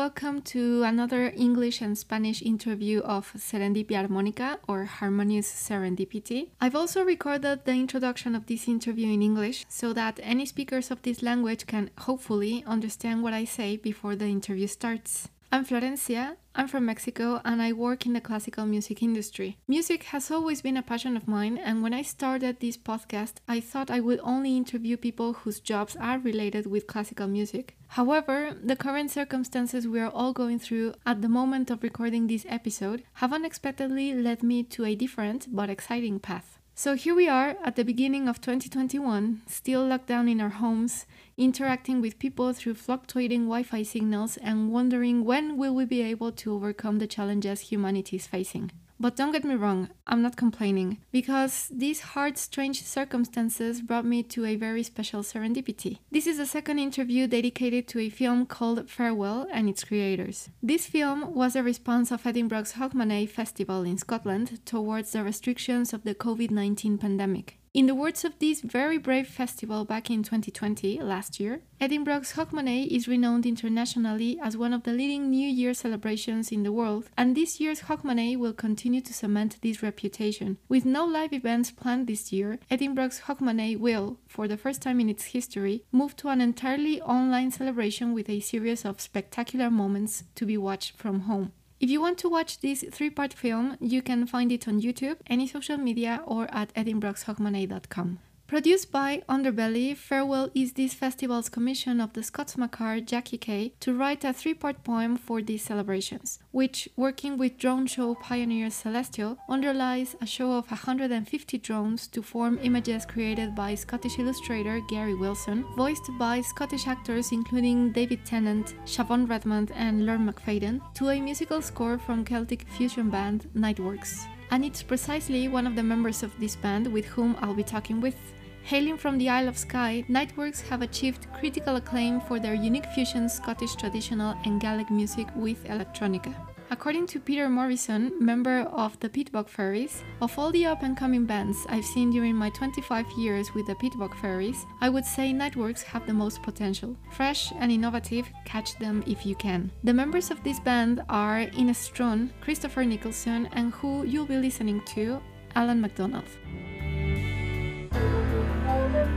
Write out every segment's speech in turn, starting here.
Welcome to another English and Spanish interview of Serendipia Armónica or Harmonious Serendipity. I've also recorded the introduction of this interview in English so that any speakers of this language can hopefully understand what I say before the interview starts. I'm Florencia, I'm from Mexico, and I work in the classical music industry. Music has always been a passion of mine, and when I started this podcast, I thought I would only interview people whose jobs are related with classical music. However, the current circumstances we are all going through at the moment of recording this episode have unexpectedly led me to a different but exciting path. So here we are at the beginning of 2021, still locked down in our homes, interacting with people through fluctuating Wi-Fi signals and wondering when will we be able to overcome the challenges humanity is facing. But don't get me wrong, I'm not complaining, because these hard, strange circumstances brought me to a very special serendipity. This is the second interview dedicated to a film called Farewell and its creators. This film was a response of Edinburgh's Hogmanay Festival in Scotland towards the restrictions of the COVID 19 pandemic. In the words of this very brave festival back in 2020, last year, Edinburgh's Hogmanay is renowned internationally as one of the leading New Year celebrations in the world, and this year's Hogmanay will continue to cement this reputation. With no live events planned this year, Edinburgh's Hogmanay will, for the first time in its history, move to an entirely online celebration with a series of spectacular moments to be watched from home. If you want to watch this three part film, you can find it on YouTube, any social media, or at edinburghshogmanay.com. Produced by Underbelly, Farewell is this festival's commission of the Scots Makar Jackie Kay to write a three part poem for these celebrations, which, working with drone show pioneer Celestial, underlies a show of 150 drones to form images created by Scottish illustrator Gary Wilson, voiced by Scottish actors including David Tennant, Siobhan Redmond, and Lorne MacFadyen, to a musical score from Celtic fusion band Niteworks. And it's precisely one of the members of this band with whom I'll be talking with. Hailing from the Isle of Skye, Niteworks have achieved critical acclaim for their unique fusion Scottish traditional and Gaelic music with electronica. According to Peter Morrison, member of the Peatbog Faeries, of all the up and coming bands I've seen during my 25 years with the Peatbog Faeries, I would say Niteworks have the most potential. Fresh and innovative, catch them if you can. The members of this band are Innes Strachan, Christopher Nicolson, and who you'll be listening to, Alan MacDonald.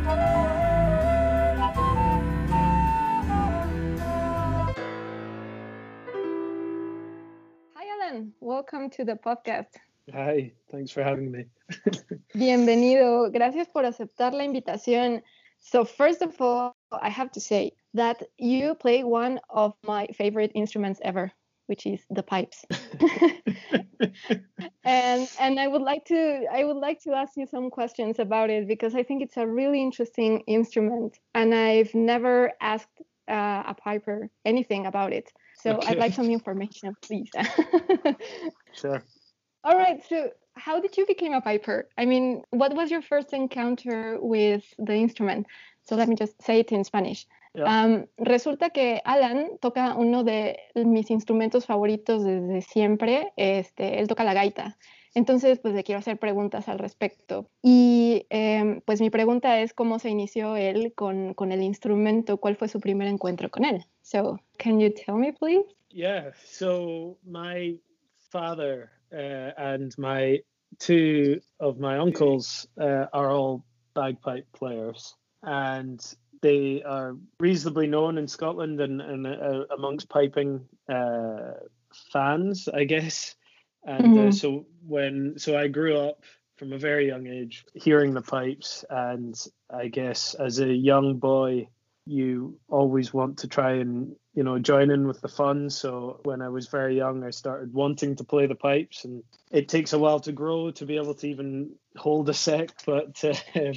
Hi, Alan. Welcome to the podcast. Hi, thanks for having me. Bienvenido. Gracias por aceptar la invitación. So, first of all, I have to say that you play one of my favorite instruments ever, which is the pipes. and and I would like to I would like to ask you some questions about it because I think it's a really interesting instrument, and I've never asked uh, a piper anything about it. So I'd like some information, please. sure. All right. So how did you become a piper? I mean, what was your first encounter with the instrument? So let me just say it in Spanish. Um, resulta que Alan toca uno de mis instrumentos favoritos desde siempre. Este, él toca la gaita. Entonces, pues le quiero hacer preguntas al respecto. Y eh, pues mi pregunta es cómo se inició él con, con el instrumento, cuál fue su primer encuentro con él. So, can you tell me, please? Yeah. So my father uh, and my two of my uncles uh, are all bagpipe players, and they are reasonably known in Scotland and, and uh, amongst piping uh, fans, I guess. And Mhm. uh, so when so I grew up from a very young age hearing the pipes, and I guess as a young boy, you always want to try and you know join in with the fun. So when I was very young, I started wanting to play the pipes, and it takes a while to grow to be able to even hold a sec, but uh,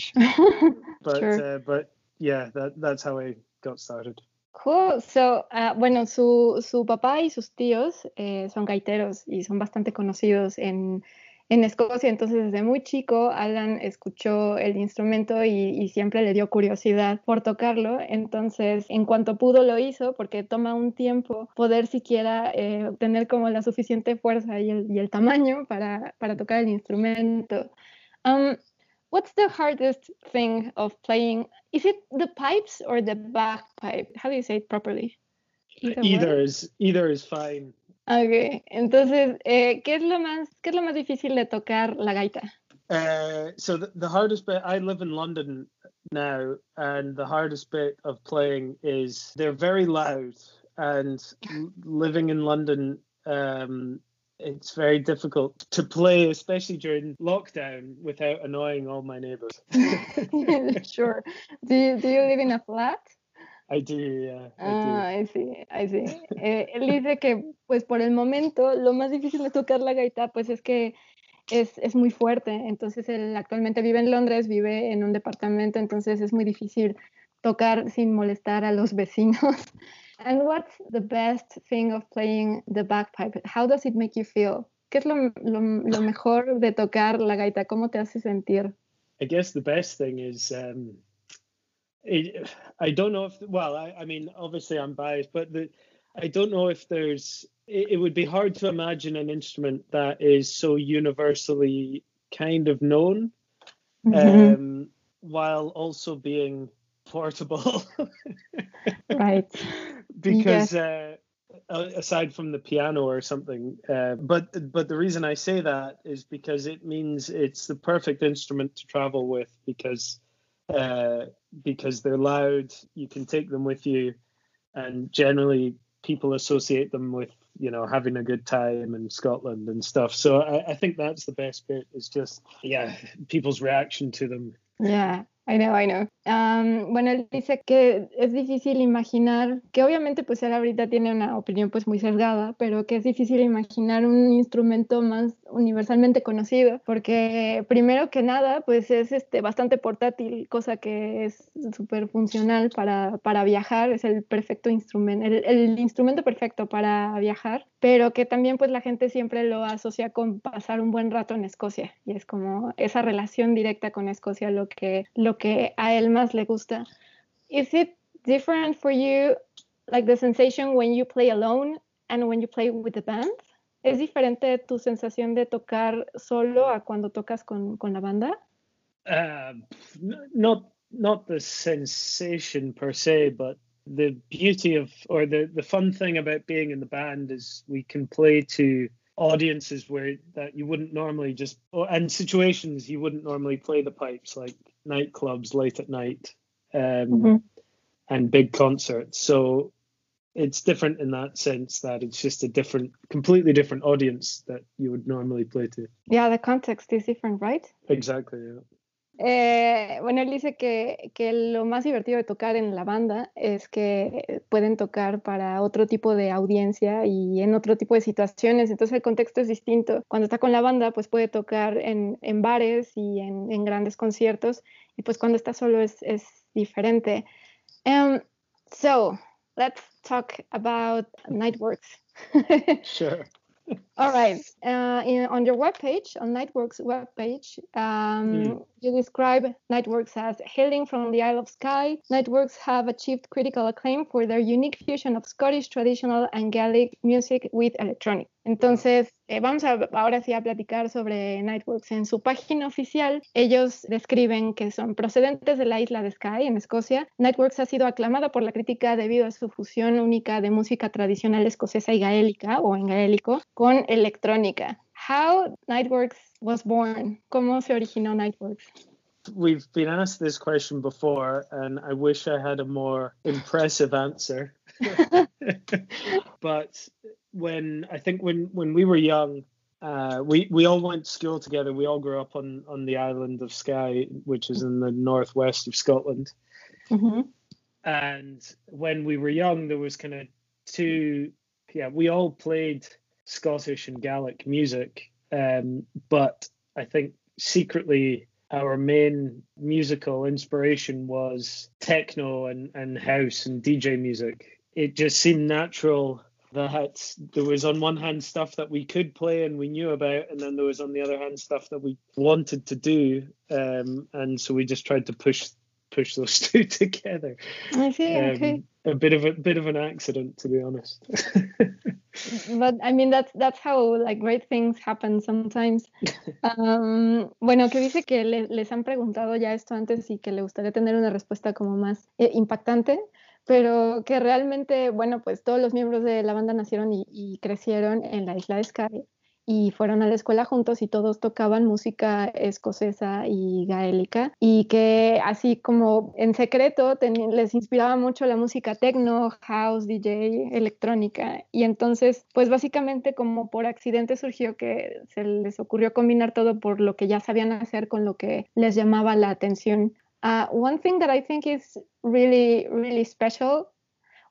but Sure. uh, but yeah, that that's how I got started. Cool. So, uh, bueno, su, su papá y sus tíos eh, son gaiteros y son bastante conocidos en, en Escocia. Entonces, desde muy chico, Alan escuchó el instrumento y, siempre le dio curiosidad por tocarlo. Entonces, en cuanto pudo, lo hizo porque toma un tiempo poder siquiera eh, tener como la suficiente fuerza y el, y el tamaño para, para, tocar el instrumento. Um, what's the hardest thing of playing? Is it the pipes or the bagpipe? How do you say it properly? Either, either is either is fine. Ok, entonces, eh, ¿qué, es lo más, ¿qué es lo más difícil de tocar la gaita? Uh, so the, the hardest bit, I live in London now, and the hardest bit of playing is they're very loud, and living in London, um, it's very difficult to play, especially during lockdown, without annoying all my neighbors. sure. Do you, do you live in a flat? I do, yeah. Ah, sí, sí. Eh, él dice que, pues por el momento, lo más difícil de tocar la gaita, pues es que es, es, muy fuerte. Entonces, él actualmente vive en Londres, vive en un departamento, entonces es muy difícil tocar sin molestar a los vecinos. And what's the best thing of playing the bagpipe? How does it make you feel? ¿Qué es lo, lo, lo mejor de tocar la gaita? ¿Cómo te hace sentir? I guess the best thing is um, it, I don't know if well I, I mean obviously I'm biased but the I don't know if there's it, it, would be hard to imagine an instrument that is so universally kind of known mm-hmm. um, while also being portable right because uh, aside from the piano or something uh, but but the reason I say that is because it means it's the perfect instrument to travel with because uh, because they're loud. You can take them with you, and generally people associate them with you know having a good time in Scotland and stuff. So I, I think that's the best bit. Is just yeah, people's reaction to them. Yeah, I know, I know. Bueno, él dice que es difícil imaginar, que obviamente pues él ahorita tiene una opinión pues muy sesgada, pero que es difícil imaginar un instrumento más universalmente conocido, porque primero que nada pues es este, bastante portátil, cosa que es súper funcional para, para, viajar, es el perfecto instrumento, el instrumento perfecto para viajar, pero que también pues la gente siempre lo asocia con pasar un buen rato en Escocia y es como esa relación directa con Escocia lo que, lo que a él más le gusta. Is it different for you, like the sensation when you play alone and when you play with the band? ¿Es diferente tu sensación de tocar solo a cuando tocas con, con la banda? Uh, not not the sensation per se, but the beauty of or the the fun thing about being in the band is we can play to audiences where that you wouldn't normally just and situations you wouldn't normally play the pipes like nightclubs late at night um, mm-hmm. and big concerts. So it's different in that sense that it's just a different, completely different audience that you would normally play to. Yeah, the context is different, right? Exactly. Yeah. Eh, bueno, él dice que, que, lo más divertido de tocar en la banda es que pueden tocar para otro tipo de audiencia y en otro tipo de situaciones, entonces el contexto es distinto. Cuando está con la banda, pues puede tocar en, en bares y en, grandes conciertos, y pues cuando está solo es, diferente. Um, so, let's talk about Nightworks. sure. All right. Uh, in, on your webpage, on Nightworks webpage, um, mm. you describe Nightworks as hailing from the Isle of Skye. Nightworks have achieved critical acclaim for their unique fusion of Scottish traditional and Gaelic music with electronic. Entonces, eh, vamos a, ahora sí a platicar sobre Nightworks. En su página oficial, ellos describen que son procedentes de la isla de Skye, en Escocia. Nightworks ha sido aclamada por la crítica debido a su fusión única de música tradicional escocesa y gaélica, o en gaélico, con electrónica. How Niteworks was born? ¿Cómo se originó Niteworks? We've been asked this question before, and I wish I had a more impressive answer. but when I think when when we were young, uh, we we all went to school together. We all grew up on on the island of Skye, which is in the northwest of Scotland. Mm-hmm. And when we were young, there was kind of two. Yeah, we all played Scottish and Gaelic music, um, but I think secretly our main musical inspiration was techno and, and house and DJ music. It just seemed natural that there was on one hand stuff that we could play and we knew about, and then there was on the other hand stuff that we wanted to do, um, and so we just tried to push push those two together. I. Um, okay. A bit of a bit of an accident, to be honest. but I mean that's that's how like great things happen sometimes. Um, bueno, que dice que le, les han preguntado ya esto antes y que le gustaría tener una respuesta como más eh, impactante pero que realmente, bueno, pues todos los miembros de la banda nacieron y, crecieron en la isla de Skye y fueron a la escuela juntos y todos tocaban música escocesa y gaélica y que así como en secreto les inspiraba mucho la música techno, house, DJ, electrónica y entonces pues básicamente como por accidente surgió que se les ocurrió combinar todo por lo que ya sabían hacer con lo que les llamaba la atención Uh, one thing that I think is really, really special.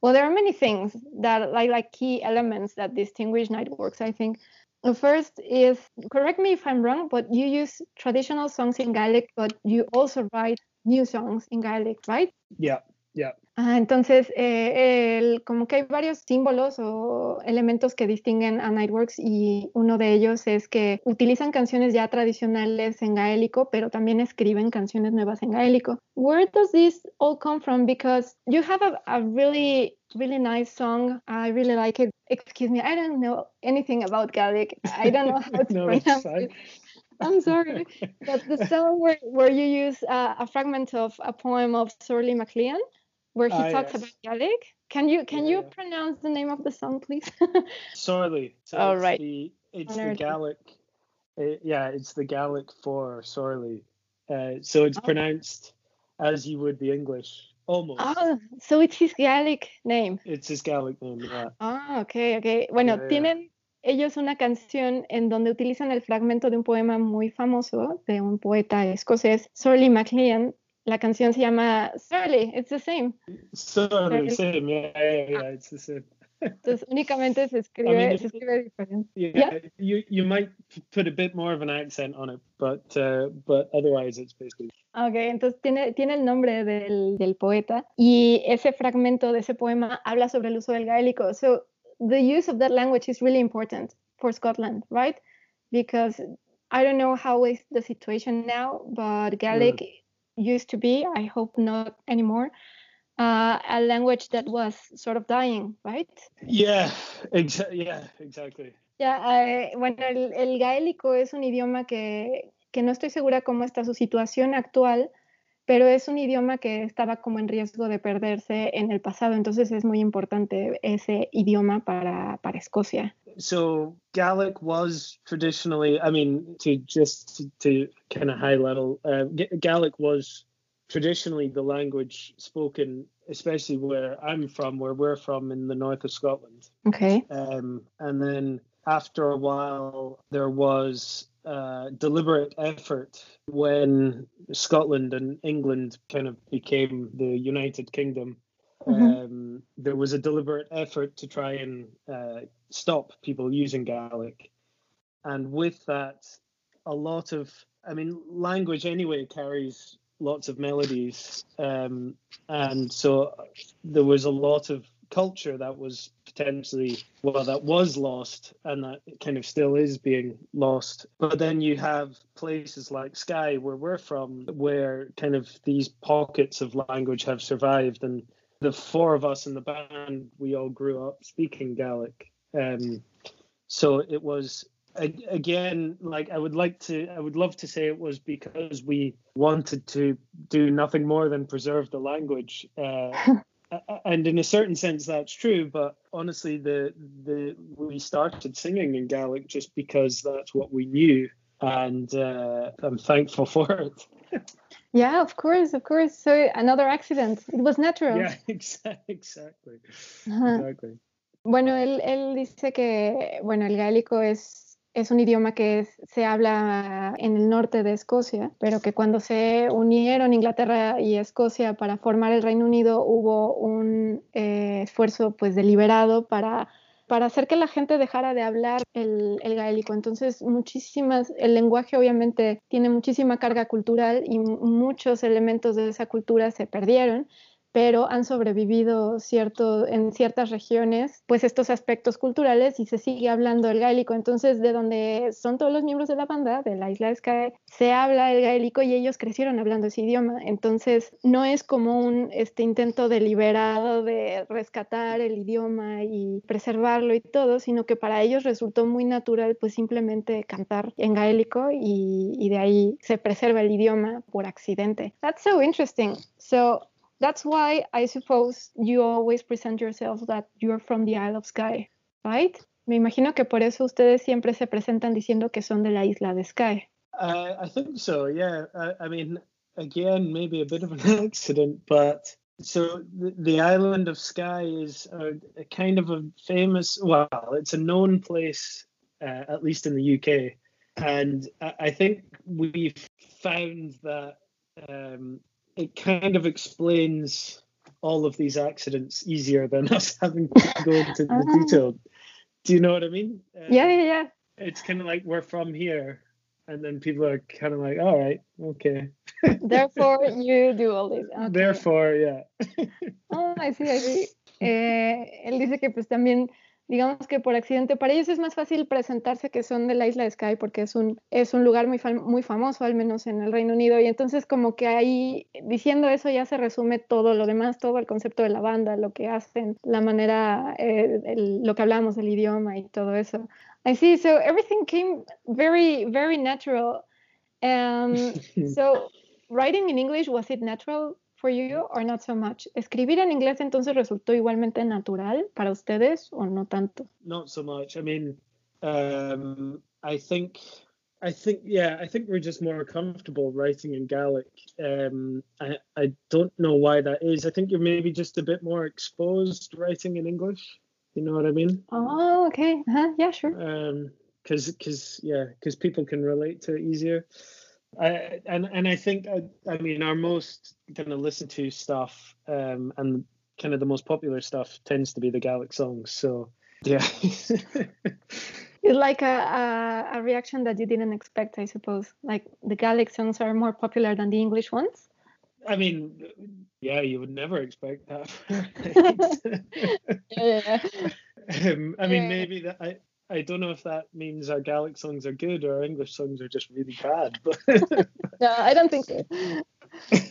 Well, there are many things that like like key elements that distinguish Nightworks. I think the first is correct me if I'm wrong, but you use traditional songs in Gaelic, but you also write new songs in Gaelic, right? Yeah, yeah. Ah, entonces, eh, el, como que hay varios símbolos o elementos que distinguen a Nightworks y uno de ellos es que utilizan canciones ya tradicionales en gaélico, pero también escriben canciones nuevas en gaélico. Where does this all come from? Because you have a, a really, really nice song. I really like it. Excuse me, I don't know anything about Gaelic. I don't know how to no, pronounce it. I'm sorry. but the song where, where you use uh, a fragment of a poem of Sorley MacLean where he uh, talks yes. about Gaelic. Can you can yeah, you yeah. pronounce the name of the song, please? Sorley. So All right. The, it's the Gaelic. Uh, yeah, it's the Gaelic for Sorley. Uh, so it's oh. pronounced as you would the English, almost. Oh, so it's his Gaelic name. It's his Gaelic name, yeah. Ah, okay, okay. Bueno, yeah, tienen ellos una canción en donde utilizan el fragmento de un poema muy famoso de un poeta escocés, Sorley MacLean, la canción se llama Surly, it's the same. Surly, same, yeah, yeah, yeah, it's the same. Entonces únicamente se escribe, I mean, se escribe diferente. Yeah, yeah, you you might put a bit more of an accent on it, but uh, but otherwise it's basically. Okay, entonces tiene tiene el nombre del, del poeta y ese fragmento de ese poema habla sobre el uso del gaélico. So the use of that language is really important for Scotland, right? Because I don't know how is the situation now, but Gaelic mm used to be, I hope not anymore, uh, a language that was sort of dying, right? Yeah, exa yeah, exactly. Yeah, uh, bueno, el, el, gaélico es un idioma que, que no estoy segura cómo está su situación actual, pero es un idioma que estaba como en riesgo de perderse en el pasado, entonces es muy importante ese idioma para, para Escocia. So Gaelic was traditionally, I mean, to just to, to kind of high level, uh, Gaelic was traditionally the language spoken, especially where I'm from, where we're from in the north of Scotland. Okay. Um, and then after a while, there was uh, deliberate effort when Scotland and England kind of became the United Kingdom. Mm-hmm. Um, there was a deliberate effort to try and uh, stop people using Gaelic. And with that, a lot of, I mean, language anyway carries lots of melodies. Um, and so there was a lot of culture that was potentially well that was lost and that kind of still is being lost but then you have places like Skye where we're from where kind of these pockets of language have survived and the four of us in the band we all grew up speaking gaelic. Um, so it was again like i would like to i would love to say it was because we wanted to do nothing more than preserve the language uh, and in a certain sense that's true but honestly the the we started singing in gaelic just because that's what we knew and uh, i'm thankful for it yeah of course of course. So another accident. It was natural. Yeah exactly. Exactly. Bueno él, él dice que bueno el gaélico es es un idioma que se habla en el norte de Escocia, pero que cuando se unieron Inglaterra y Escocia para formar el Reino Unido hubo un eh, esfuerzo pues deliberado para para hacer que la gente dejara de hablar el, el, gaélico. Entonces, muchísimas, el lenguaje obviamente tiene muchísima carga cultural y muchos elementos de esa cultura se perdieron pero han sobrevivido cierto, en ciertas regiones, pues estos aspectos culturales y se sigue hablando el gaélico. Entonces, de donde son todos los miembros de la banda, de la isla de Skye, se habla el gaélico y ellos crecieron hablando ese idioma. Entonces, no es como un este, intento deliberado de rescatar el idioma y preservarlo y todo, sino que para ellos resultó muy natural, pues simplemente cantar en gaélico y, y de ahí se preserva el idioma por accidente. That's so interesting. So, That's why I suppose you always present yourself that you're from the Isle of Skye, right? Me imagino que por eso ustedes siempre se presentan diciendo que son de la isla de Skye. Uh, I think so, yeah. I, I, mean, again, maybe a bit of an accident, but so the, the island of Skye is a, a, kind of a famous, well, it's a known place, uh, at least in the UK. And I, I think we've found that um, it kind of explains all of these accidents easier than us having to go into the uh-huh. detail. Do you know what I mean? Uh, yeah, yeah, yeah. It's kind of like we're from here, and then people are kind of like, all right, okay. Therefore, you do all this. Okay. Therefore, yeah. oh, I see, I see. Eh, él dice que pues también digamos que por accidente, para ellos es más fácil presentarse que son de la isla de Skye porque es un, es un lugar muy, muy famoso, al menos en el Reino Unido, y entonces como que ahí, diciendo eso ya se resume todo lo demás, todo el concepto de la banda, lo que hacen, la manera, eh, el, lo que hablamos del idioma y todo eso. I see, so everything came very, very natural. Um, so writing in English, was it natural for you or not so much? ¿Escribir en inglés entonces resultó igualmente natural para ustedes o no tanto? Not so much. I mean, um, I think, I think, yeah, I think we're just more comfortable writing in Gaelic. Um, I, I don't know why that is. I think you're maybe just a bit more exposed writing in English. You know what I mean? Oh, okay. Uh-huh. Yeah, sure. Um, because, because, yeah, because people can relate to it easier. I, and and I think I, I mean our most kind of listened to stuff um, and kind of the most popular stuff tends to be the Gaelic songs. So yeah. it's like a, a, a reaction that you didn't expect, I suppose. Like the Gaelic songs are more popular than the English ones. I mean, yeah, you would never expect that. yeah. Um, I mean, yeah. maybe that I I don't know if that means our Gaelic songs are good or our English songs are just really bad. But no, I don't think so.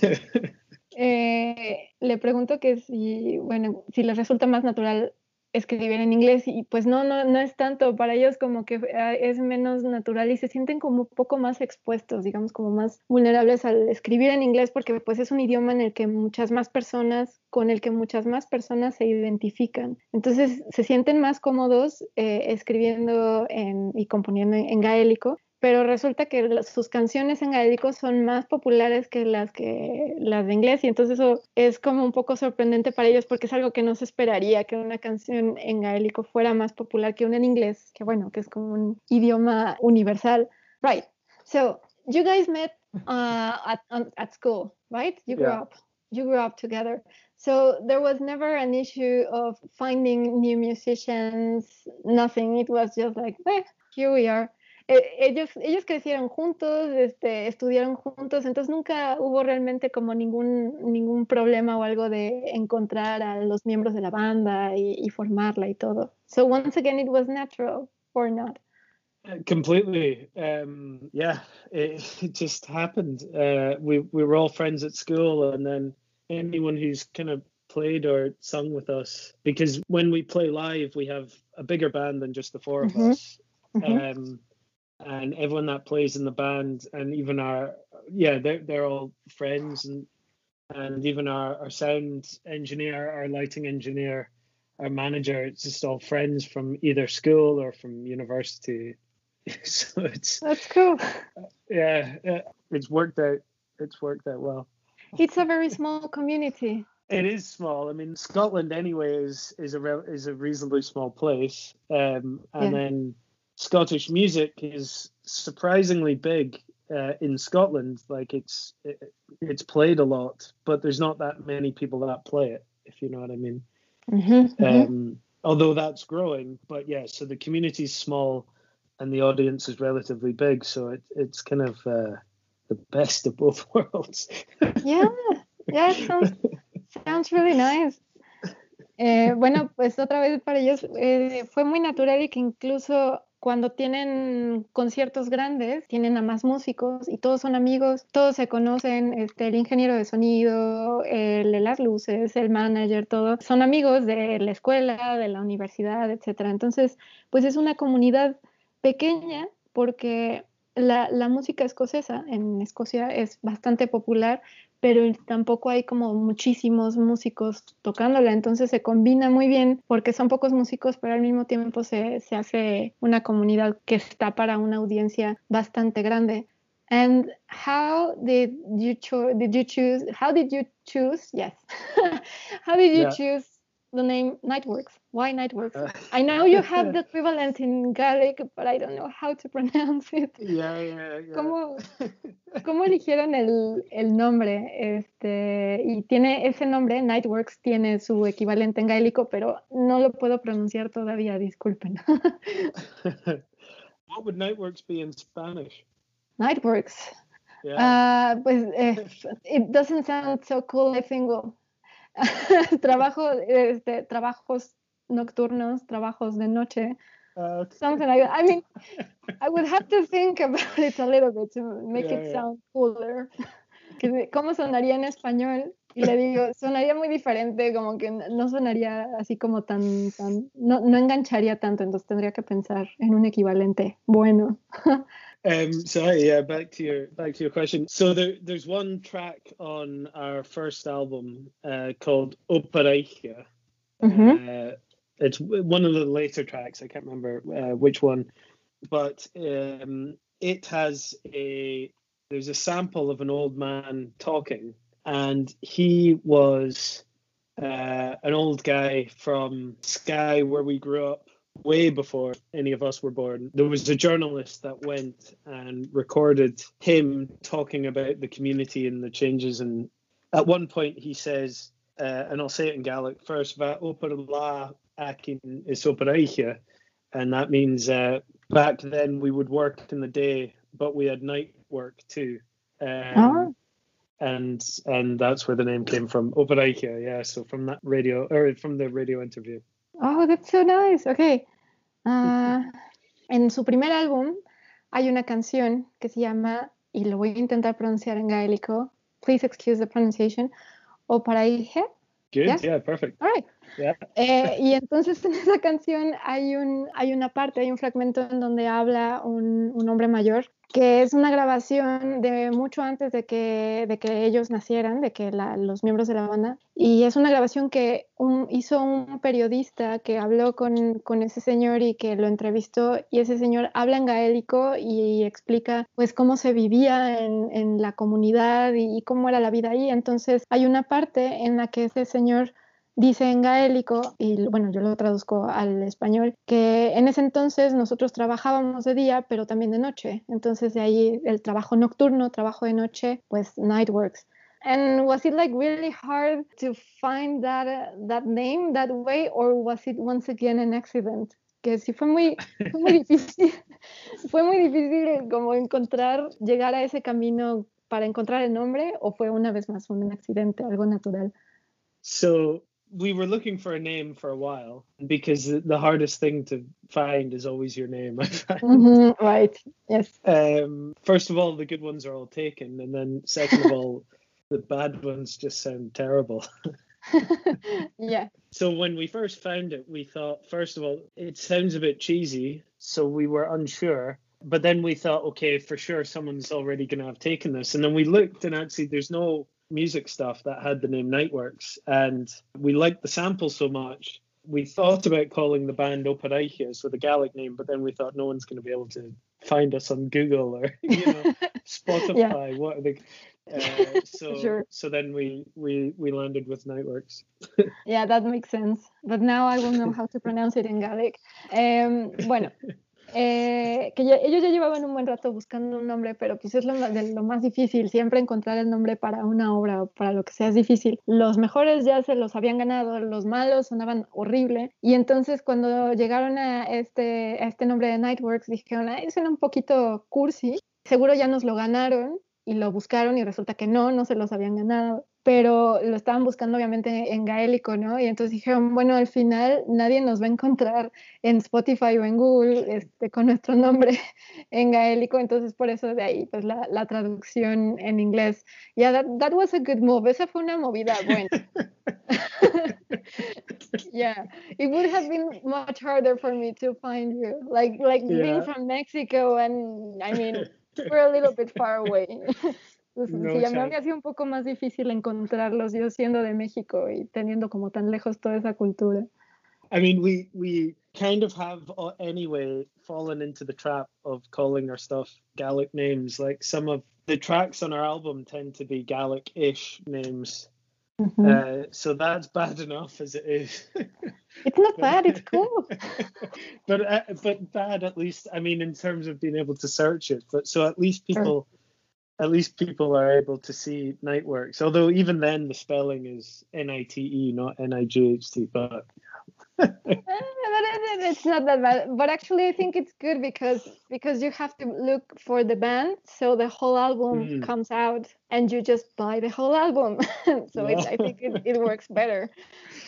eh, le pregunto que si, bueno, si les resulta más natural escribir en inglés y pues no, no, no es tanto, para ellos como que ah, es menos natural y se sienten como un poco más expuestos, digamos como más vulnerables al escribir en inglés porque pues es un idioma en el que muchas más personas, con el que muchas más personas se identifican. Entonces se sienten más cómodos eh, escribiendo y componiendo en gaélico pero resulta que sus canciones en gaélico son más populares que las que las de inglés y entonces eso es como un poco sorprendente para ellos porque es algo que no se esperaría que una canción en gaélico fuera más popular que una en inglés, que bueno, que es como un idioma universal. Right. So, you guys met uh, at at school, right? You grew up. You grew up together. So there was never an issue of finding new musicians, nothing. It was just like, eh, here we are. Eh, ellos, ellos crecieron juntos, este, estudiaron juntos, entonces nunca hubo realmente como ningún, ningún problema o algo de encontrar a los miembros de la banda y, y formarla y todo. So once again, it was natural or not. Uh, completely. Um, yeah, it, it, just happened. Uh, we we were all friends at school, and then anyone who's kind of played or sung with us, because when we play live, we have a bigger band than just the 4 of mm-hmm. us. Mm-hmm. Um, and everyone that plays in the band and even our yeah they're, they're all friends and and even our, our sound engineer our lighting engineer our manager it's just all friends from either school or from university. So it's that's cool. yeah it's worked out it's worked out well. It's a very small community. It is small. I mean, Scotland anyway is is a is a reasonably small place, um, and yeah. then Scottish music is surprisingly big uh, in Scotland. Like it's it, it's played a lot, but there's not that many people that play it. If you know what I mean. Mm-hmm, mm-hmm. Um, although that's growing. But yeah, so the community is small and the audience is relatively big, so it, it's kind of uh, the best of both worlds. yeah, yeah, sounds, sounds really nice. Eh, bueno, pues otra vez para ellos eh, fue muy natural y que incluso cuando tienen conciertos grandes, tienen a más músicos y todos son amigos, todos se conocen, este, el ingeniero de sonido, el de las luces, el manager, todo, son amigos de la escuela, de la universidad, etcétera. Entonces, pues es una comunidad pequeña porque la, la música escocesa en Escocia es bastante popular pero tampoco hay como muchísimos músicos tocándola, entonces se combina muy bien porque son pocos músicos, pero al mismo tiempo se, se hace una comunidad que está para una audiencia bastante grande. And how did you did you choose how did you choose yes how did you choose the name Nightworks. Why Nightworks? Uh, I know you have the equivalent in Gaelic, but I don't know how to pronounce it. Yeah, yeah, yeah. ¿Cómo, cómo eligieron el, el, nombre? Este, y tiene ese nombre, Nightworks, tiene su equivalente en gaélico, pero no lo puedo pronunciar todavía, disculpen. What would Nightworks be in Spanish? Nightworks. Yeah. Uh, pues, eh, it doesn't sound so cool, I think. Well, trabajo, este, trabajos nocturnos, trabajos de noche. Uh, something like that. I mean, I would have to think about it a little bit to make yeah, it yeah. sound cooler. ¿Cómo sonaría en español? Y le digo, sonaría muy diferente, como que no sonaría así como tan, tan no, no engancharía tanto, entonces tendría que pensar en un equivalente bueno. Um, so yeah, back to your back to your question. So there, there's one track on our first album uh, called Operaia. Mm-hmm. Uh, it's one of the later tracks. I can't remember uh, which one, but um, it has a there's a sample of an old man talking, and he was uh, an old guy from Skye where we grew up way before any of us were born. There was a journalist that went and recorded him talking about the community and the changes. And at one point, he says, uh, and I'll say it in Gaelic first, Va la akin is operaia. And that means uh, back then we would work in the day, but we had night work too. Um, oh. And and that's where the name came from, Operaia. Yeah, so from that radio or from the radio interview. Oh, that's so nice. Okay. Uh, en su primer álbum hay una canción que se llama, y lo voy a intentar pronunciar en gaélico, please excuse the pronunciation, O para Good, yeah, yeah perfect. All right. Eh, y entonces en esa canción hay, un, hay una parte, hay un fragmento en donde habla un, un hombre mayor, que es una grabación de mucho antes de que, de que ellos nacieran, de que los miembros de la banda, y es una grabación que hizo un periodista que habló con, con, ese señor y que lo entrevistó, y ese señor habla en gaélico y explica pues cómo se vivía en, en la comunidad y, y cómo era la vida ahí. Entonces hay una parte en la que ese señor dice en gaélico, y bueno, yo lo traduzco al español, que en ese entonces nosotros trabajábamos de día, pero también de noche. Entonces de ahí el trabajo nocturno, trabajo de noche, pues night works. And was it like really hard to find that uh, that name that way, or was it once again an accident? Que sí fue muy, fue muy difícil, fue muy difícil como encontrar, llegar a ese camino para encontrar el nombre, o fue una vez más un accidente, algo natural. So we were looking for a name for a while because the hardest thing to find is always your name. I find. Mm-hmm, right. Yes. Um, first of all, the good ones are all taken, and then second of all, the bad ones just sound terrible. yeah. So when we first found it, we thought first of all it sounds a bit cheesy, so we were unsure. But then we thought, okay, for sure someone's already going to have taken this, and then we looked, and actually there's no music stuff that had the name Niteworks, and we liked the sample so much. We thought about calling the band Operaia, so the Gaelic name, but then we thought no one's going to be able to find us on Google or you know Spotify. yeah. What are the uh, so sure. so then we we we landed with Niteworks. yeah, that makes sense. But now I will know how to pronounce it in Gaelic. Um, bueno, Eh, que ellos ya llevaban un buen rato buscando un nombre, pero pues es lo, de lo más difícil, siempre encontrar el nombre para una obra o para lo que sea es difícil. Los mejores ya se los habían ganado, los malos sonaban horrible, y entonces cuando llegaron a este, a este nombre de Nightworks dijeron, ah, suena un poquito cursi, seguro ya nos lo ganaron, y lo buscaron y resulta que no, no se los habían ganado pero lo estaban buscando obviamente en gaélico, ¿no? Y entonces dijeron, bueno, al final nadie nos va a encontrar en Spotify o en Google este, con nuestro nombre en gaélico, entonces por eso de ahí, pues la, la traducción en inglés. Yeah, that, that was a good move. Esa fue una movida buena. yeah, it would have been much harder for me to find you, like like yeah. being from Mexico, and I mean, we're a little bit far away. No, sí, a mí había sido un poco más difícil encontrarlos, yo siendo de México y teniendo como tan lejos toda esa cultura. I mean, we we kind of have uh, anyway fallen into the trap of calling our stuff Gaelic names. Like some of the tracks on our album tend to be Gaelic-ish names. Mm-hmm. Uh, so that's bad enough as it is. it's not bad. It's cool. but uh, but bad at least. I mean, in terms of being able to search it. But so at least people. Sure at least people are able to see Niteworks. Although even then the spelling is N I T E, not N I G H T. But it's not that bad. But actually, I think it's good because because you have to look for the band, so the whole album mm. comes out, and you just buy the whole album. so yeah. I think it, it works better.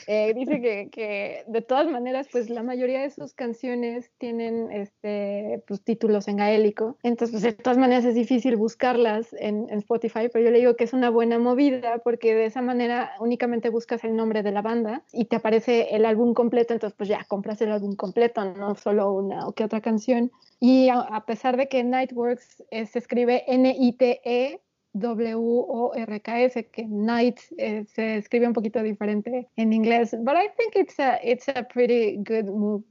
Eh, dice que, que, de todas maneras, pues la mayoría de sus canciones tienen este, pues, títulos en gaélico. Entonces, pues, de todas maneras es difícil buscarlas en, en, Spotify, pero yo le digo que es una buena movida porque de esa manera únicamente buscas el nombre de la banda y te aparece el álbum completo, entonces pues ya compras el álbum completo, no solo una o que otra canción. Y a, a pesar de que Nightworks eh, se escribe N-I-T-E, W-O-R-K-S, que night eh, se escribe un poquito diferente en inglés, but I think it's a, it's a pretty good move.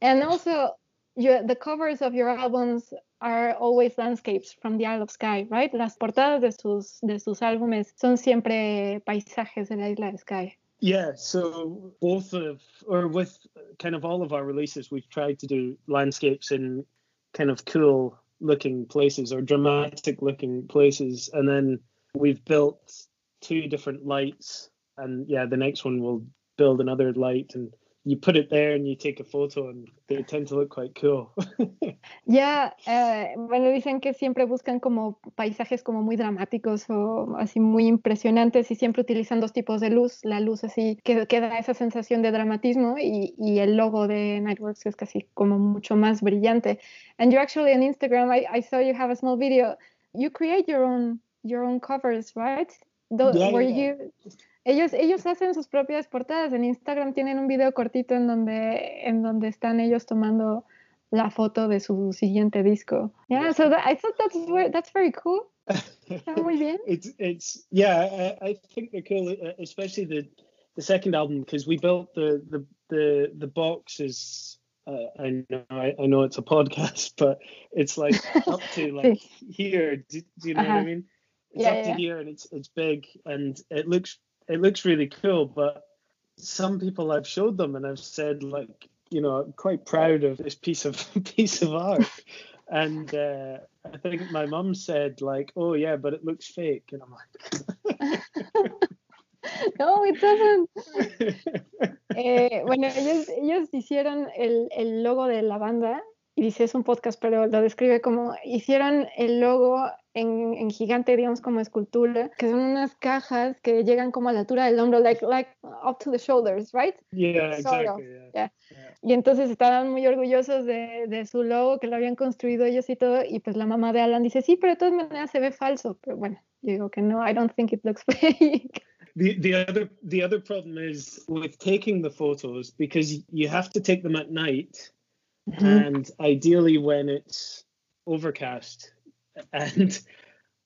And also, you, the covers of your albums are always landscapes from the Isle of Skye, right? Las portadas de sus, de sus álbumes son siempre paisajes de la isla de Skye. Yeah, so both of, or with kind of all of our releases, we've tried to do landscapes in kind of cool looking places or dramatic looking places. And then we've built two different lights. And yeah, the next one will build another light and you put it there and you take a photo and they tend to look quite cool. Ya, eh, bueno, dicen que siempre buscan como paisajes como muy dramáticos o así muy impresionantes y siempre utilizan dos tipos de luz, la luz así que, que da esa sensación de dramatismo y, y, el logo de Nightworks es casi como mucho más brillante. And you actually on Instagram, I, I saw you have a small video. You create your own your own covers, right? Yeah, yeah. you ellos, ellos hacen sus propias portadas. En Instagram tienen un video cortito en donde, en donde están ellos tomando la foto de su siguiente disco. Yeah, so that, I thought that's very, that's very cool. muy bien. it's it's yeah, I, I think they're cool, uh, especially the the second album because we built the the the the box is. Uh, I know I, I, know it's a podcast, but it's like up to like here. Do, do you know uh-huh. what I mean? It's yeah, up to yeah. here and it's it's big and it looks it looks really cool, but some people I've showed them and I've said like, you know, I'm quite proud of this piece of piece of art. and uh, I think my mum said like, oh yeah, but it looks fake, and I'm like. no, it doesn't. eh, bueno, ellos, ellos hicieron el, el logo de la banda y dice es un podcast, pero lo describe como hicieron el logo en, en, gigante, digamos, como escultura, que son unas cajas que llegan como a la altura del hombro, like, like up to the shoulders, right? Yeah, exactly. Yeah. Y entonces estaban muy orgullosos de, de, su logo, que lo habían construido ellos y todo, y pues la mamá de Alan dice, sí, pero de todas maneras se ve falso, pero bueno, yo digo que no, I don't think it looks fake. The, the other the other problem is with taking the photos because you have to take them at night mm-hmm. and ideally when it's overcast and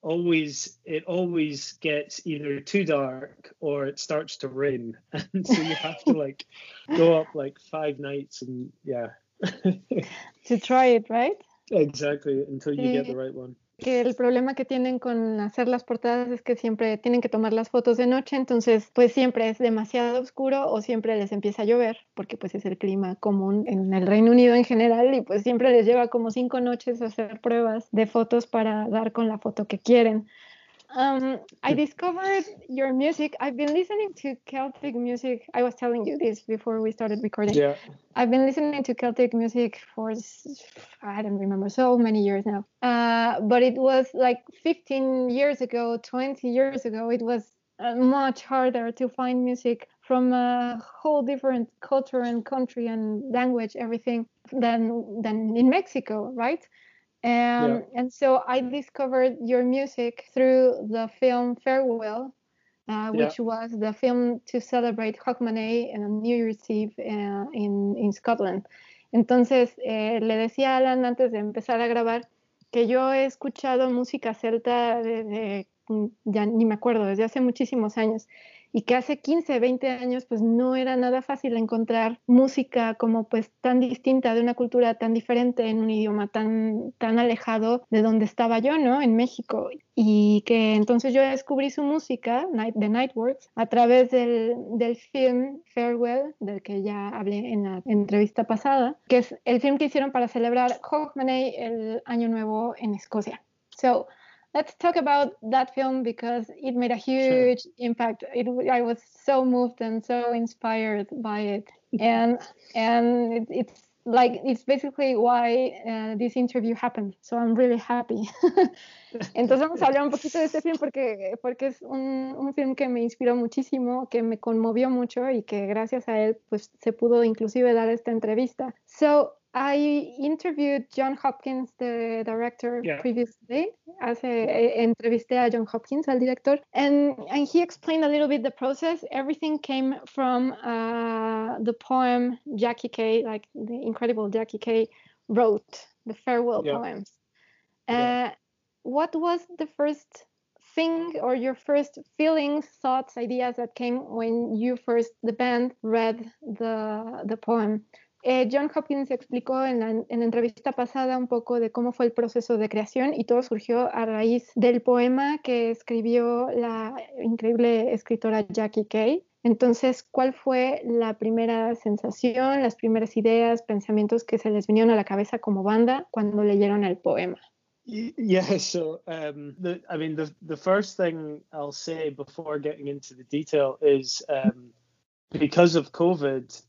always it always gets either too dark or it starts to rain and so you have to like go up like five nights and yeah. To try it right? Exactly until you get the right one que el problema que tienen con hacer las portadas es que siempre tienen que tomar las fotos de noche, entonces pues siempre es demasiado oscuro o siempre les empieza a llover, porque pues es el clima común en el Reino Unido en general y pues siempre les lleva como cinco noches hacer pruebas de fotos para dar con la foto que quieren. Um, I discovered your music. I've been listening to Celtic music. I was telling you this before we started recording. Yeah. I've been listening to Celtic music for I don't remember so many years now. Uh, but it was like 15 years ago, 20 years ago. It was uh, much harder to find music from a whole different culture and country and language, everything than than in Mexico, right? Um, yeah. And so I discovered your music through the film Farewell, uh, which yeah. was the film to celebrate Hogmanay and New Year's Eve uh, in, in Scotland. Entonces, eh, le decía a Alan antes de empezar a grabar que yo he escuchado música celta desde, ya ni me acuerdo, desde hace muchísimos años y que hace 15, 20 años pues no era nada fácil encontrar música como pues tan distinta de una cultura tan diferente en un idioma tan, tan alejado de donde estaba yo, ¿no? En México. Y que entonces yo descubrí su música, Night, The Nightworks, a través del, del film Farewell, del que ya hablé en la entrevista pasada, que es el film que hicieron para celebrar Hogmanay, el Año Nuevo en Escocia. So, let's talk about that film because it made a huge sure. impact. It, I was so moved and so inspired by it, and and it, it's like it's basically why uh, this interview happened. So I'm really happy. Entonces vamos a hablar un poquito de este film porque porque es un, un film que me inspiró muchísimo, que me conmovió mucho y que gracias a él pues se pudo inclusive dar esta entrevista. So I interviewed John Hopkins, the director, yeah. previously. As a, entrevisté a John Hopkins, al director, and and he explained a little bit the process. Everything came from uh, the poem Jackie Kay, like the incredible Jackie Kay wrote, the farewell yeah. poems. Uh, yeah. What was the first thing or your first feelings, thoughts, ideas that came when you first the band read the the poem? Eh, John Hopkins explicó en la, entrevista pasada un poco de cómo fue el proceso de creación y todo surgió a raíz del poema que escribió la increíble escritora Jackie Kay. Entonces, ¿cuál fue la primera sensación, las primeras ideas, pensamientos que se les vinieron a la cabeza como banda cuando leyeron el poema? Yeah, so um, I mean, the the first thing I'll say before getting into the detail is um, because of COVID,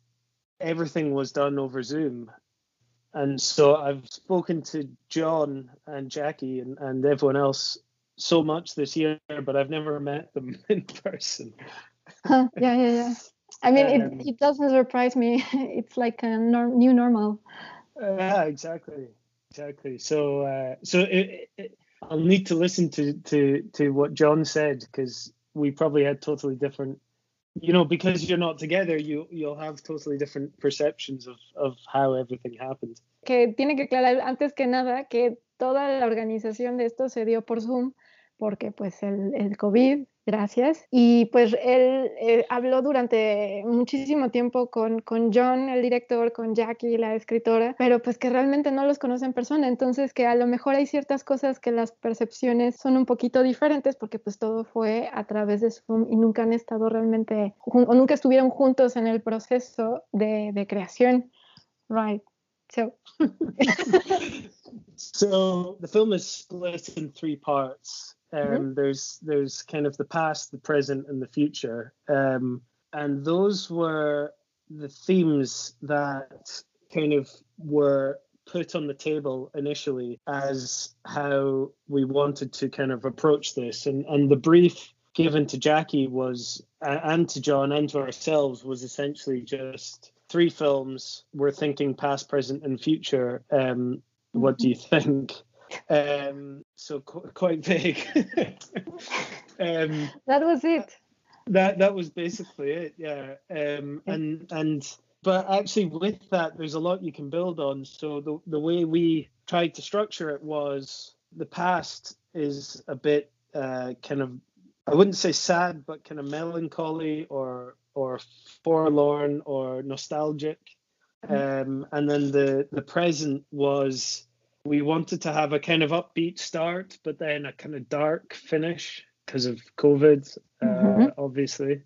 everything was done over Zoom. And so I've spoken to John and Jackie and, and everyone else so much this year, but I've never met them in person. yeah, yeah, yeah. I mean, um, it, it doesn't surprise me. It's like a norm, new normal. Uh, yeah, exactly, exactly. So, uh, so it, it, I'll need to listen to to to what John said because we probably had totally different you know because you're not together you you'll have totally different perceptions of of how everything happened. Que tiene que aclarar antes que nada que toda la organización de esto se dio por Zoom porque pues el, el COVID Gracias. Y pues él eh, habló durante muchísimo tiempo con, con John, el director, con Jackie, la escritora, pero pues que realmente no los conoce en persona, entonces que a lo mejor hay ciertas cosas que las percepciones son un poquito diferentes porque pues todo fue a través de Zoom y nunca han estado realmente, o nunca estuvieron juntos en el proceso de, de creación. Right. So. so the film is split in three parts. Mm-hmm. Um, mm-hmm. There's there's kind of the past, the present, and the future, um, and those were the themes that kind of were put on the table initially as how we wanted to kind of approach this, and and the brief given to Jackie was and to John and to ourselves was essentially just three films. We're thinking past, present, and future. Um, what do you think? Um, so qu- quite vague. um, that was it. That that was basically it. Yeah. Um, and and but actually with that, there's a lot you can build on. So the the way we tried to structure it was the past is a bit uh, kind of I wouldn't say sad, but kind of melancholy or or forlorn or nostalgic. Mm-hmm. Um, and then the the present was we wanted to have a kind of upbeat start, but then a kind of dark finish because of COVID, uh, mm-hmm. obviously.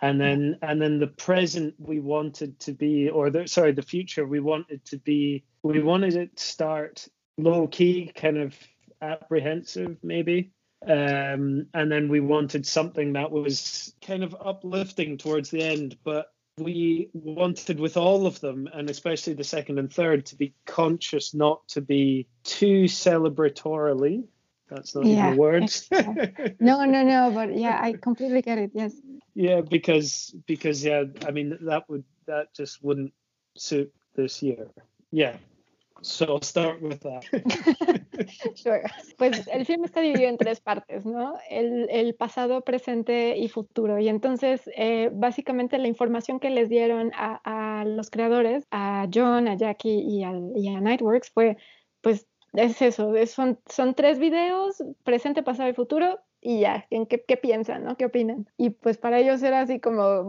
And then and then the present we wanted to be, or the sorry, the future we wanted to be. We wanted it to start low key, kind of apprehensive, maybe. Um, and then we wanted something that was kind of uplifting towards the end, but we wanted with all of them, and especially the second and third, to be conscious not to be too celebratorily. That's not yeah, even words. no, no, no, but yeah, I completely get it. Yes. Yeah, because because yeah, I mean that would that just wouldn't suit this year. Yeah, So start with that. Pues el film está dividido en tres partes, ¿no? El, el pasado, presente y futuro. Y entonces, eh, básicamente la información que les dieron a, los creadores, a John, a Jackie y, a Nightworks fue, pues, es eso, son tres videos, presente, pasado y futuro, y ya, ¿en qué, piensan, ¿no? ¿Qué opinan? Y pues para ellos era así como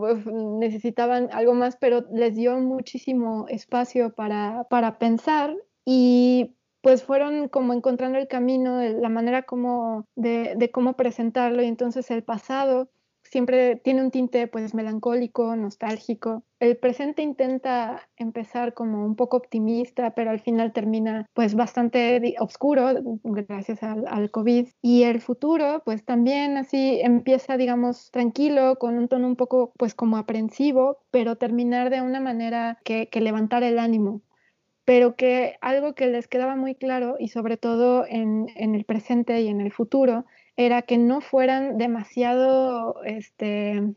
necesitaban algo más, pero les dio muchísimo espacio para, para pensar y pues fueron como encontrando el camino, la manera como de, de cómo presentarlo y entonces el pasado siempre tiene un tinte pues melancólico, nostálgico. El presente intenta empezar como un poco optimista, pero al final termina pues bastante oscuro gracias al, COVID. Y el futuro pues también así empieza digamos tranquilo, con un tono un poco pues como aprensivo, pero terminar de una manera que, que levantar el ánimo pero que algo que les quedaba muy claro y sobre todo en, en, el presente y en el futuro era que no fueran demasiado, este,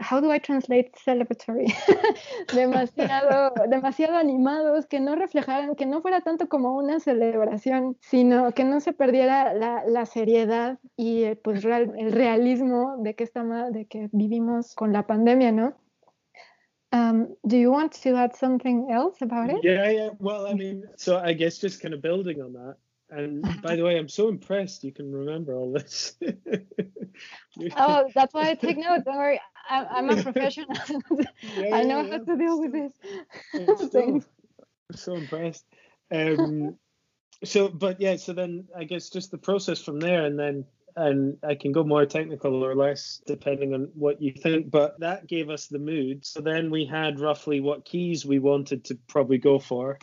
how do I translate celebratory? demasiado, demasiado animados, que no reflejaran, que no fuera tanto como una celebración, sino que no se perdiera la, la seriedad y eh, pues real, el realismo de que, estamos, de que vivimos con la pandemia, ¿no? Um, do you want to add something else about it? Yeah, yeah. Well, I mean, so I guess just kind of building on that. And by the way, I'm so impressed you can remember all this. oh, that's why I take notes. Don't worry, I'm, I'm a professional. yeah, I know yeah, how to deal with this. I'm so impressed. Um, so, but yeah, so then I guess just the process from there, and then and I can go more technical or less depending on what you think. But that gave us the mood. So then we had roughly what keys we wanted to probably go for.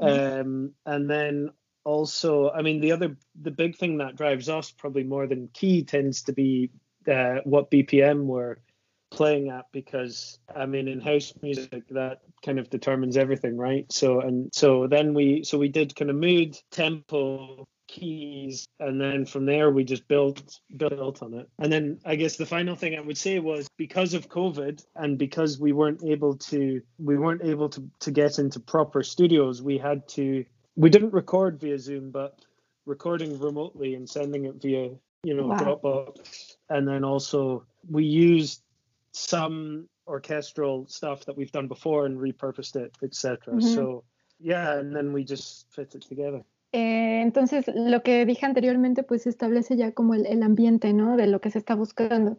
Mm-hmm. Um, and then also, I mean, the other, the big thing that drives us probably more than key tends to be uh, what BPM we're playing at because I mean in house music that kind of determines everything right? So and so then we so we did kind of mood tempo keys and then from there we just built built on it. And then i guess the final thing i would say was because of covid and because we weren't able to we weren't able to to get into proper studios we had to we didn't record via zoom but recording remotely and sending it via you know wow. dropbox and then also we used some orchestral stuff that we've done before and repurposed it etc mm-hmm. so yeah and then we just fit it together Eh, entonces, lo que dije anteriormente, pues establece ya como el, el, ambiente, ¿no? De lo que se está buscando.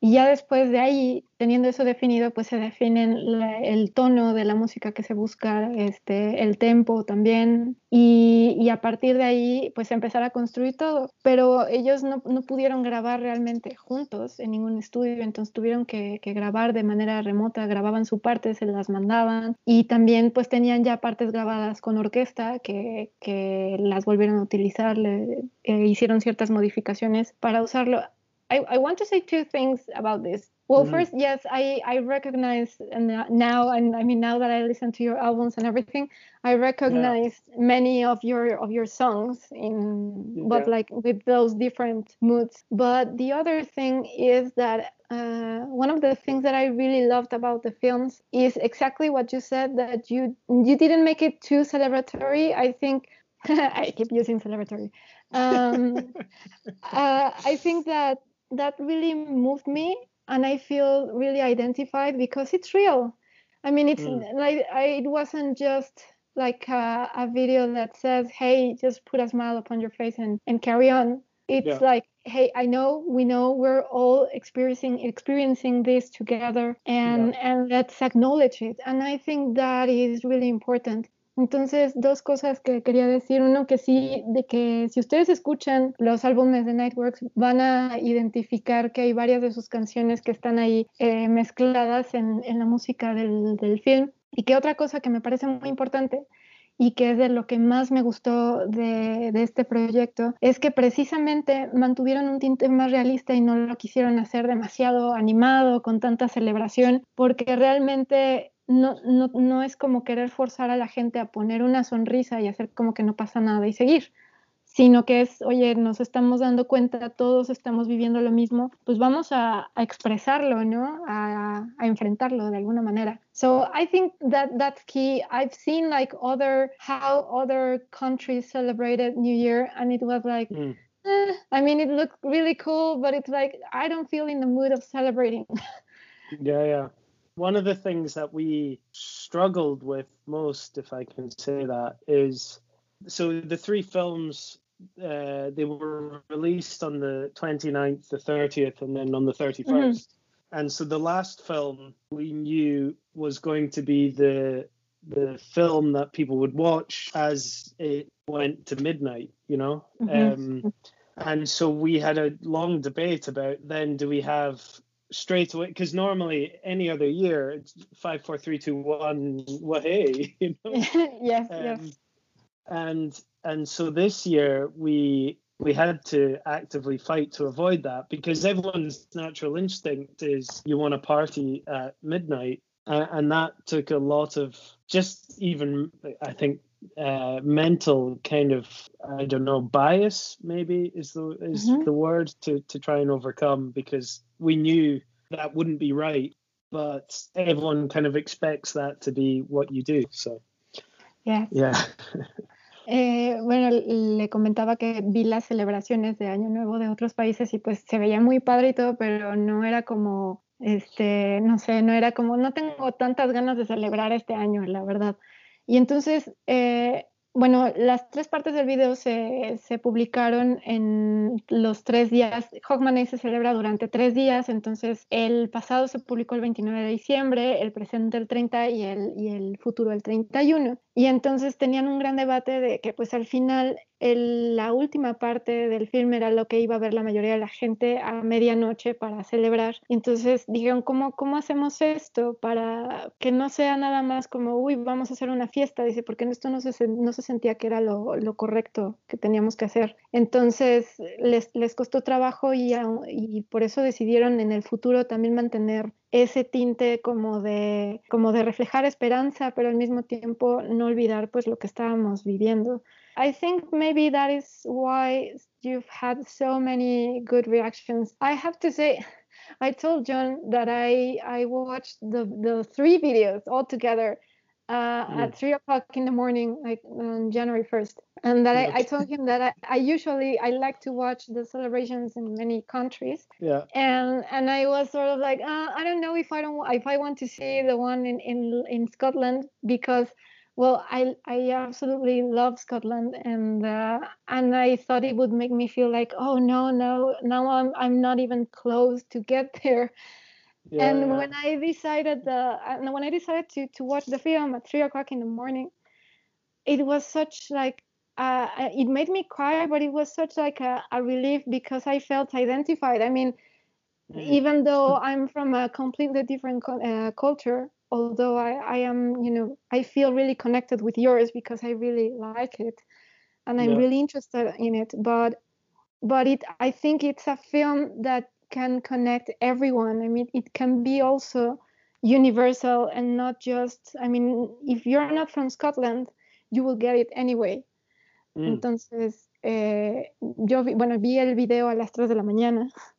Y ya después de ahí, teniendo eso definido, pues se definen el tono de la música que se busca, este, el tempo también, y, y, a partir de ahí, pues empezar a construir todo. Pero ellos no, no, pudieron grabar realmente juntos en ningún estudio, entonces tuvieron que, grabar de manera remota, grababan su parte, se las mandaban, y también pues tenían ya partes grabadas con orquesta que, que las volvieron a utilizar, eh, hicieron ciertas modificaciones para usarlo I, I want to say two things about this. Well, mm first, yes, I, I recognize and now, and I mean now that I listen to your albums and everything, I recognize yeah. many of your of your songs in, yeah. but like with those different moods. But the other thing is that uh, one of the things that I really loved about the films is exactly what you said that you you didn't make it too celebratory. I think I keep using celebratory. Um, uh, I think that that really moved me and I feel really identified because it's real. I mean, it's mm. like I, it wasn't just like a, a, video that says, "Hey, just put a smile upon your face and, and carry on." It's yeah. like, "Hey, I know, we know, we're all experiencing experiencing this together, and yeah. and let's acknowledge it." And I think that is really important. Entonces, dos cosas que quería decir. Uno, que sí, de que si ustedes escuchan los álbumes de Nightworks, van a identificar que hay varias de sus canciones que están ahí eh, mezcladas en, la música del, del film. Y que otra cosa que me parece muy importante y que es de lo que más me gustó de, de, este proyecto, es que precisamente mantuvieron un tinte más realista y no lo quisieron hacer demasiado animado, con tanta celebración, porque realmente no, no, no es como querer forzar a la gente a poner una sonrisa y hacer como que no pasa nada y seguir sino que es, oye, nos estamos dando cuenta, todos estamos viviendo lo mismo, pues vamos a, a expresarlo, ¿no? A, a, enfrentarlo de alguna manera. So I think that that's key. I've seen like other, how other countries celebrated New Year and it was like, mm. eh, I mean, it looked really cool, but it's like, I don't feel in the mood of celebrating. yeah, yeah. One of the things that we struggled with most, if I can say that, is so the three films uh, they were released on the 29th, the 30th, and then on the 31st. Mm-hmm. And so the last film we knew was going to be the the film that people would watch as it went to midnight, you know. Mm-hmm. Um, and so we had a long debate about then do we have straight away because normally any other year it's five, four, three, two, one, what hey, you know. yes, um, yes. And and so this year we we had to actively fight to avoid that because everyone's natural instinct is you want to party at midnight uh, and that took a lot of just even i think uh, mental kind of i don't know bias maybe is the is mm-hmm. the word to to try and overcome because we knew that wouldn't be right but everyone kind of expects that to be what you do so yeah yeah Eh, bueno, le comentaba que vi las celebraciones de Año Nuevo de otros países y pues se veía muy padre y todo, pero no era como, este, no sé, no era como, no tengo tantas ganas de celebrar este año, la verdad. Y entonces, eh, bueno, las tres partes del video se, se, publicaron en los tres días. Hawkman se celebra durante tres días, entonces el pasado se publicó el 29 de diciembre, el presente el 30 y el, y el futuro el 31. Y entonces tenían un gran debate de que pues al final la última parte del filme era lo que iba a ver la mayoría de la gente a medianoche para celebrar. Entonces dijeron, ¿cómo, ¿cómo hacemos esto para que no sea nada más como, uy, vamos a hacer una fiesta? Dice, porque esto no se, no se sentía que era lo, lo correcto que teníamos que hacer. Entonces les, les costó trabajo y, y por eso decidieron en el futuro también mantener ese tinte como de, como de reflejar esperanza, pero al mismo tiempo no olvidar pues lo que estábamos viviendo. I think maybe that is why you've had so many good reactions. I have to say, I told John that I I watched the the three videos all together uh, mm. at three o'clock in the morning, like on January first, and that I, I, told him that I, I, usually I like to watch the celebrations in many countries. Yeah. And and I was sort of like, uh, I don't know if I don't if I want to see the one in in in Scotland because well, I I absolutely love Scotland, and uh, and I thought it would make me feel like, oh no, no, now I'm I'm not even close to get there. Yeah, and when I decided the and when I decided to to watch the film at three o'clock in the morning, it was such like uh, it made me cry, but it was such like a, a relief because I felt identified. I mean, mm. even though I'm from a completely different uh, culture, although I, I am, you know, I feel really connected with yours because I really like it and I'm yeah. really interested in it. But but it I think it's a film that can connect everyone. I mean it can be also universal and not just I mean, if you're not from Scotland, you will get it anyway. Mm. Entonces, eh, yo vi, bueno, vi el video a las 3 de la mañana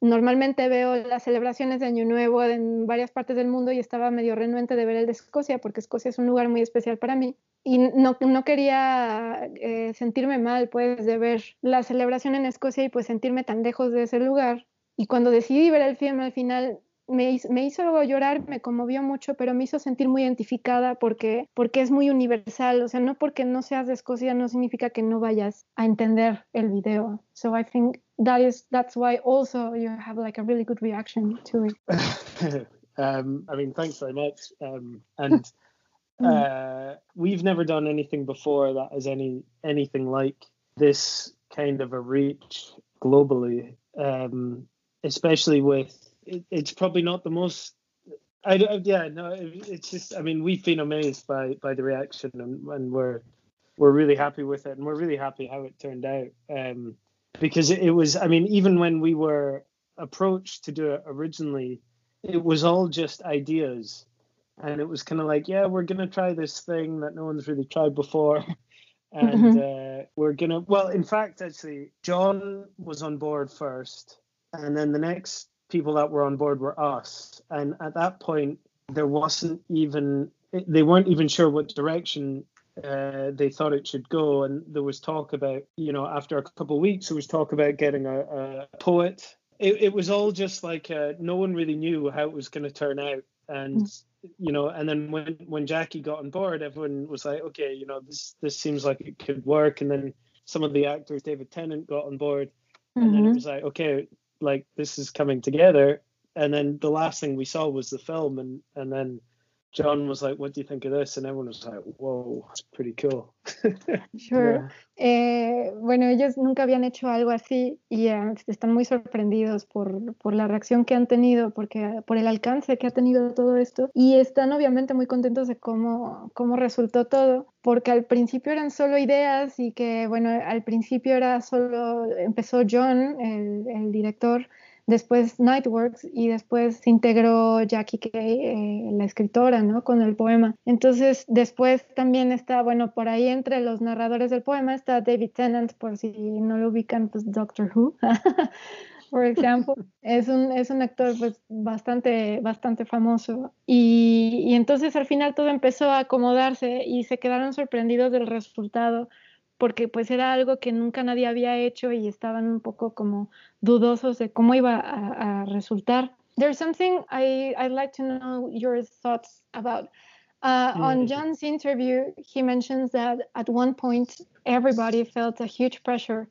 normalmente veo las celebraciones de Año Nuevo en varias partes del mundo y estaba medio renuente de ver el de Escocia porque Escocia es un lugar muy especial para mí y no, no quería eh, sentirme mal pues de ver la celebración en Escocia y pues sentirme tan lejos de ese lugar y cuando decidí ver el film al final me hizo, me hizo llorar, me conmovió mucho, pero me hizo sentir muy identificada porque, porque es muy universal. O sea, no porque no seas de Escocia no significa que no vayas a entender el video. So I think that is that's why also you have like a really good reaction to it. um, I mean, thanks very much. Um, and Uh, we've never done anything before that has any anything like this kind of a reach globally, um, especially with it, it's probably not the most. I, I yeah no it, it's just I mean we've been amazed by by the reaction and, and we're we're really happy with it and we're really happy how it turned out um, because it, it was I mean even when we were approached to do it originally it was all just ideas and it was kind of like yeah we're gonna try this thing that no one's really tried before and mm-hmm. uh, we're gonna well in fact actually john was on board first and then the next people that were on board were us and at that point there wasn't even they weren't even sure what direction uh, they thought it should go and there was talk about you know after a couple of weeks there was talk about getting a, a poet it, it was all just like uh, no one really knew how it was going to turn out and mm you know, and then when when Jackie got on board, everyone was like, okay, you know, this this seems like it could work. And then some of the actors, David Tennant, got on board, and mm-hmm. then it mm-hmm. was like, okay, like this is coming together. And then the last thing we saw was the film, and and then John was like, "What do you think of this?" And everyone was like, "Whoa, it's pretty cool." sure. Eh, bueno, ellos nunca habían hecho algo así y eh, están muy sorprendidos por, por, la reacción que han tenido, porque por el alcance que ha tenido todo esto y están obviamente muy contentos de cómo, cómo resultó todo, porque al principio eran solo ideas y que bueno, al principio era solo empezó John, el, el director después Nightworks y después se integró Jackie Kay, eh, la escritora, ¿no? Con el poema. Entonces, después también está, bueno, por ahí entre los narradores del poema está David Tennant, por si no lo ubican, pues Doctor Who. por ejemplo, es un, es un actor pues bastante, bastante famoso. Y, y entonces al final todo empezó a acomodarse y se quedaron sorprendidos del resultado porque pues era algo que nunca nadie había hecho y estaban un poco como dudosos de cómo iba a, a resultar. There's something I, I'd like to know your thoughts about. Uh. On John's interview, he mentions that at one point everybody felt a huge pressure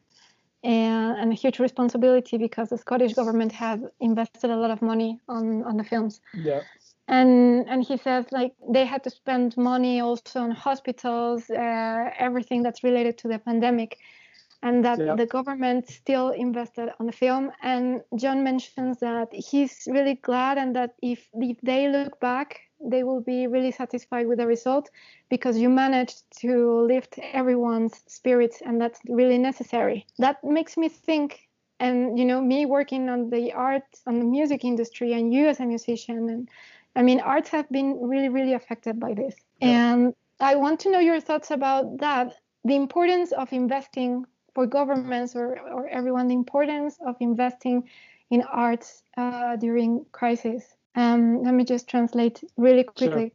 and, and, a huge responsibility because the Scottish government had invested a lot of money on, on the films. Yeah and and he says like they had to spend money also on hospitals uh, everything that's related to the pandemic and that yeah. the government still invested on the film and john mentions that he's really glad and that if if they look back they will be really satisfied with the result because you managed to lift everyone's spirits and that's really necessary that makes me think and you know me working on the art on the music industry and you as a musician and I mean, arts have been really, really affected by this. Yeah. And I want to know your thoughts about that the importance of investing for governments or, or everyone, the importance of investing in arts uh, during crisis. Um, let me just translate really quickly.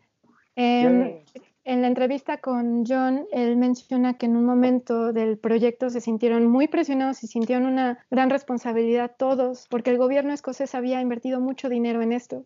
Sure. Um, yeah. En la entrevista con John, él menciona que en un momento del proyecto se sintieron muy presionados y sintieron una gran responsabilidad todos, porque el gobierno escocés había invertido mucho dinero en esto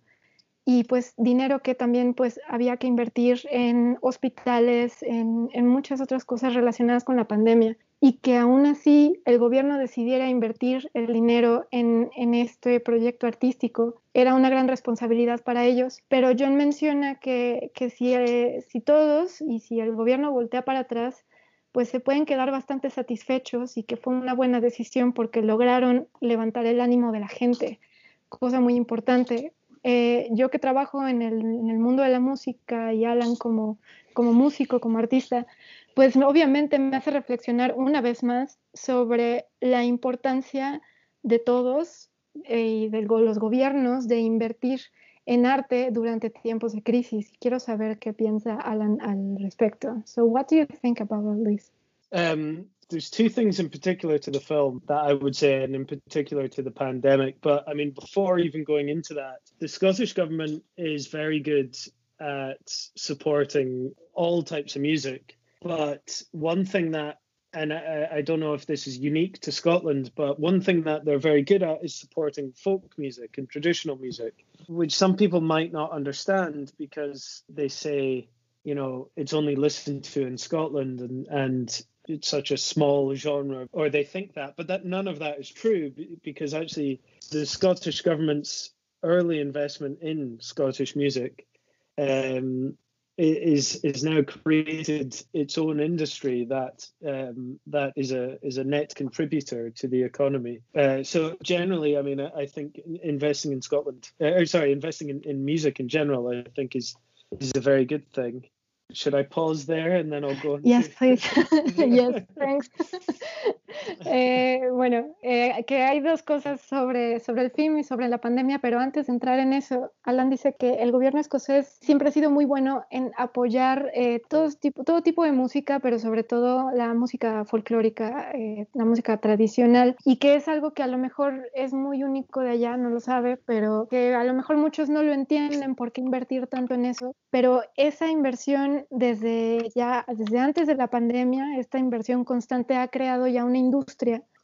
y pues dinero que también pues había que invertir en hospitales, en, en, muchas otras cosas relacionadas con la pandemia y que aún así el gobierno decidiera invertir el dinero en, en este proyecto artístico era una gran responsabilidad para ellos. Pero John menciona que, que si, eh, si todos y si el gobierno voltea para atrás, pues se pueden quedar bastante satisfechos y que fue una buena decisión porque lograron levantar el ánimo de la gente, cosa muy importante. Eh, yo que trabajo en el, mundo de la música y Alan como, como músico, como artista, pues obviamente me hace reflexionar una vez más sobre la importancia de todos eh, y de los gobiernos de invertir en arte durante tiempos de crisis. Quiero saber qué piensa Alan al respecto. So, what do you think about all this? Um, there's two things in particular to the film that I would say, and in particular to the pandemic. But I mean, before even going into that, the Scottish government is very good at supporting all types of music. But one thing that, and I, I don't know if this is unique to Scotland, but one thing that they're very good at is supporting folk music and traditional music, which some people might not understand because they say, you know, it's only listened to in Scotland and, and it's such a small genre, or they think that, but that none of that is true because actually the Scottish government's early investment in Scottish music um, is is now created its own industry that um, that is a is a net contributor to the economy. Uh, so generally, I mean, I, I think investing in Scotland, uh, sorry, investing in, in music in general, I think is is a very good thing. Should I pause there and then I'll go? Yes, please. yes, thanks. eh, bueno, eh, que hay dos cosas sobre, sobre el film y sobre la pandemia, pero antes de entrar en eso, Alan dice que el gobierno escocés siempre ha sido muy bueno en apoyar eh, todo, tipo, todo tipo de música, pero sobre todo la música folclórica, la música tradicional, y que es algo que a lo mejor es muy único de allá, no lo sabe, pero que a lo mejor muchos no lo entienden por qué invertir tanto en eso, pero esa inversión desde ya, desde antes de la pandemia, esta inversión constante ha creado ya una industria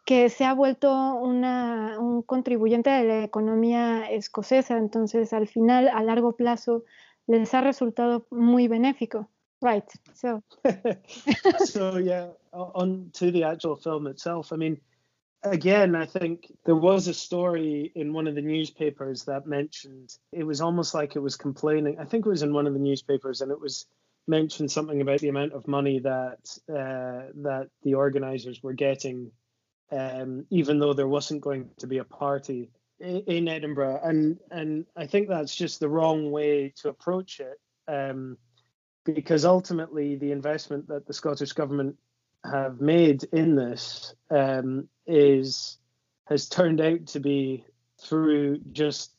que se ha vuelto una, un contribuyente de la economía escocesa. Entonces, al final, a largo plazo, les ha resultado muy benéfico. Right. So. so yeah, on to the actual film itself. I mean, again, I think there was a story in one of the newspapers that mentioned it was almost like it was complaining. I think it was in one of the newspapers, and it was mentioned something about the amount of money that uh, that the organisers were getting, um, even though there wasn't going to be a party in, in, Edinburgh, and and I think that's just the wrong way to approach it, um, because ultimately the investment that the Scottish government have made in this um, is has turned out to be through just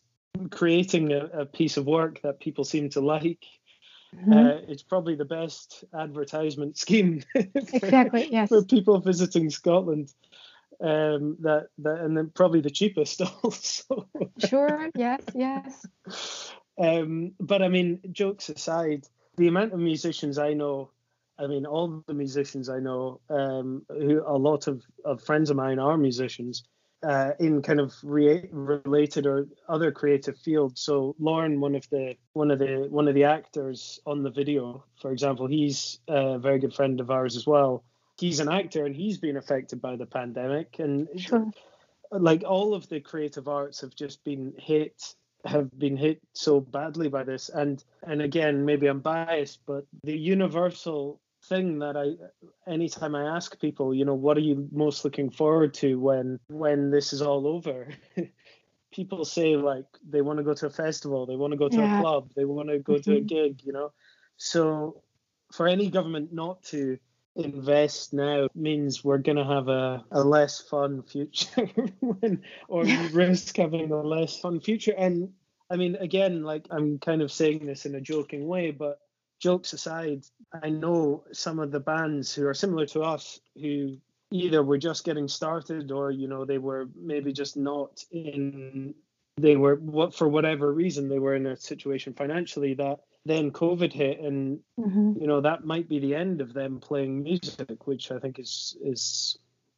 creating a, a piece of work that people seem to like Mm-hmm. Uh, it's probably the best advertisement scheme for, exactly, yes. for people visiting Scotland. Um, that that and then probably the cheapest also. sure. Yes. Yes. Um, but I mean, jokes aside, the amount of musicians I know, I mean, all the musicians I know, um, who a lot of, of friends of mine are musicians, uh, in kind of re- related or other creative fields. So Lorne, one of the one of the one of the actors on the video, for example, he's a very good friend of ours as well. He's an actor and he's been affected by the pandemic, and sure. like all of the creative arts have just been hit have been hit so badly by this and and again maybe i'm biased but the universal thing that I anytime I ask people, you know, what are you most looking forward to when when this is all over? people say like they want to go to a festival, they want to go to yeah. a club, they want to go mm-hmm. to a mm-hmm. gig, you know. So for any government not to invest now means we're going to have a, a less fun future when, or risk having a less fun future and i mean again like i'm kind of saying this in a joking way but jokes aside, I know some of the bands who are similar to us who either were just getting started or you know they were maybe just not in they were what for whatever reason they were in a situation financially that then covid hit and mm-hmm. you know that might be the end of them playing music which i think is is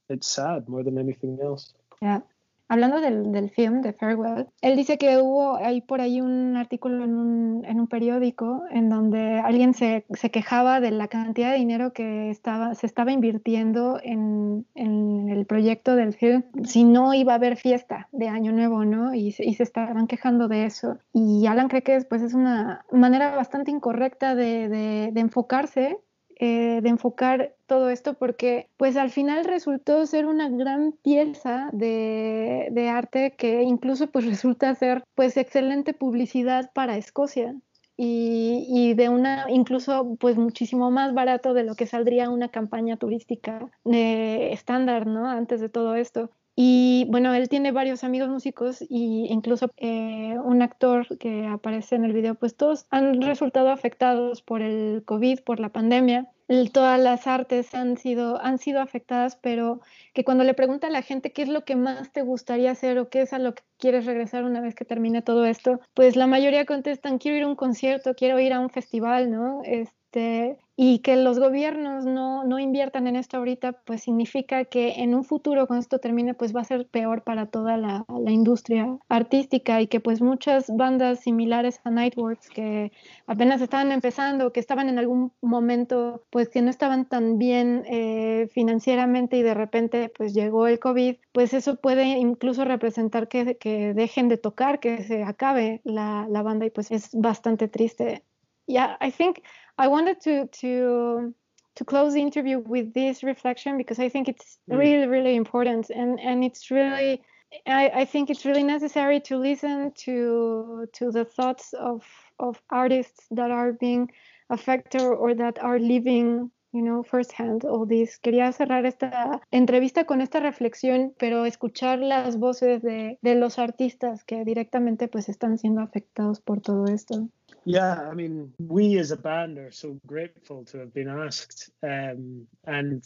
it's sad more than anything else yeah hablando del, del film de Farewell, él dice que hubo ahí por ahí un artículo en un, en un periódico en donde alguien se, se, quejaba de la cantidad de dinero que estaba, se estaba invirtiendo en, en, el proyecto del film, si no iba a haber fiesta de Año Nuevo, ¿no? Y, y se estaban quejando de eso. Y Alan cree que después es una manera bastante incorrecta de, de enfocarse eh, de enfocar todo esto porque pues al final resultó ser una gran pieza de, de, arte que incluso pues resulta ser pues excelente publicidad para Escocia y, y, de una incluso pues muchísimo más barato de lo que saldría una campaña turística eh, estándar, ¿no? Antes de todo esto. Y bueno, él tiene varios amigos músicos y incluso eh, un actor que aparece en el video, pues todos han resultado afectados por el COVID, por la pandemia. todas las artes han sido, han sido afectadas, pero que cuando le pregunta a la gente qué es lo que más te gustaría hacer o qué es a lo que quieres regresar una vez que termine todo esto, pues la mayoría contestan quiero ir a un concierto, quiero ir a un festival, ¿no? Este, y que los gobiernos no, no, inviertan en esto ahorita, pues significa que en un futuro, cuando esto termine, pues va a ser peor para toda la, industria artística y que pues muchas bandas similares a Nightworks que apenas estaban empezando, que estaban en algún momento, pues que no estaban tan bien eh, financieramente y de repente pues llegó el COVID, pues eso puede incluso representar que, que dejen de tocar, que se acabe la, la banda y pues es bastante triste. Yeah, I think I wanted to to to close the interview with this reflection because I think it's mm. really really important and and it's really I, I think it's really necessary to listen to to the thoughts of of artists that are being affected or that are living you know, firsthand all this. Quería cerrar esta entrevista con esta reflexión, pero escuchar las voces de, de los artistas que directamente pues están siendo afectados por todo esto. Yeah, I mean, we as a band are so grateful to have been asked. Um, and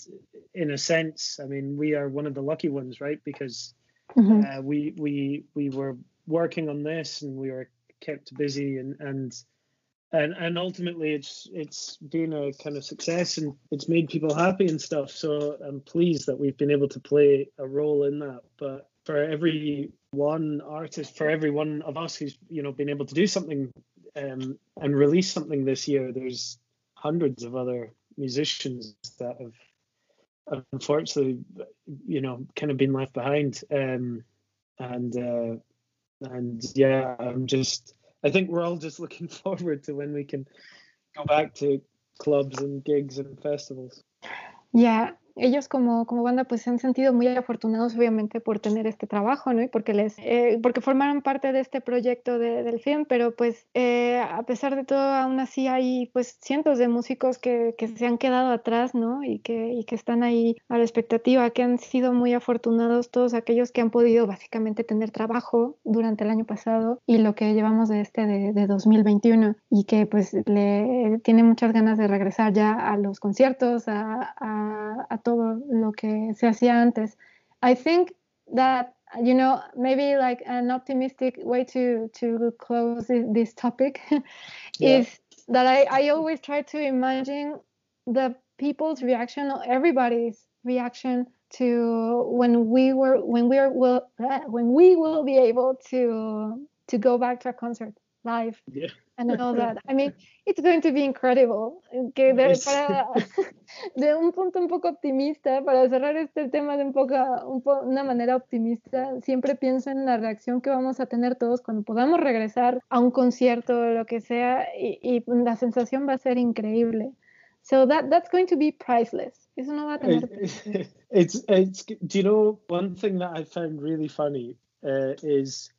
in a sense, I mean, we are one of the lucky ones, right? Because mm-hmm. uh, we we we were working on this and we were kept busy and and and and ultimately it's it's been a kind of success and it's made people happy and stuff so i'm pleased that we've been able to play a role in that but for every one artist for every one of us who's you know been able to do something um, and release something this year there's hundreds of other musicians that have unfortunately you know kind of been left behind um, and uh, and yeah i'm just I think we're all just looking forward to when we can go back to clubs and gigs and festivals. Yeah, ellos como, como banda pues se han sentido muy afortunados obviamente por tener este trabajo, ¿no? Y porque les, eh, porque formaron parte de este proyecto de, del film, pero pues eh, a pesar de todo aún así hay pues cientos de músicos que, que, se han quedado atrás, ¿no? Y que, y que están ahí a la expectativa, que han sido muy afortunados todos aquellos que han podido básicamente tener trabajo durante el año pasado y lo que llevamos de este de, de 2021 y que pues le tiene muchas ganas de regresar ya a los conciertos, a, a, a todo lo que se hacía antes. I think that you know maybe like an optimistic way to to close this topic yeah. is that I, I always try to imagine the people's reaction or everybody's reaction to when we were when we are will when we will be able to to go back to a concert live yeah. and all that. I mean, it's going to be incredible. Que de, para, de un punto un poco optimista, para cerrar este tema de un poco, un po, una manera optimista, siempre pienso en la reacción que vamos a tener todos cuando podamos regresar a un concierto o lo que sea y, y la sensación va a ser increíble. So that that's going to be priceless. Eso no va a tener. It's, it's, do you know one thing that I found really funny uh, is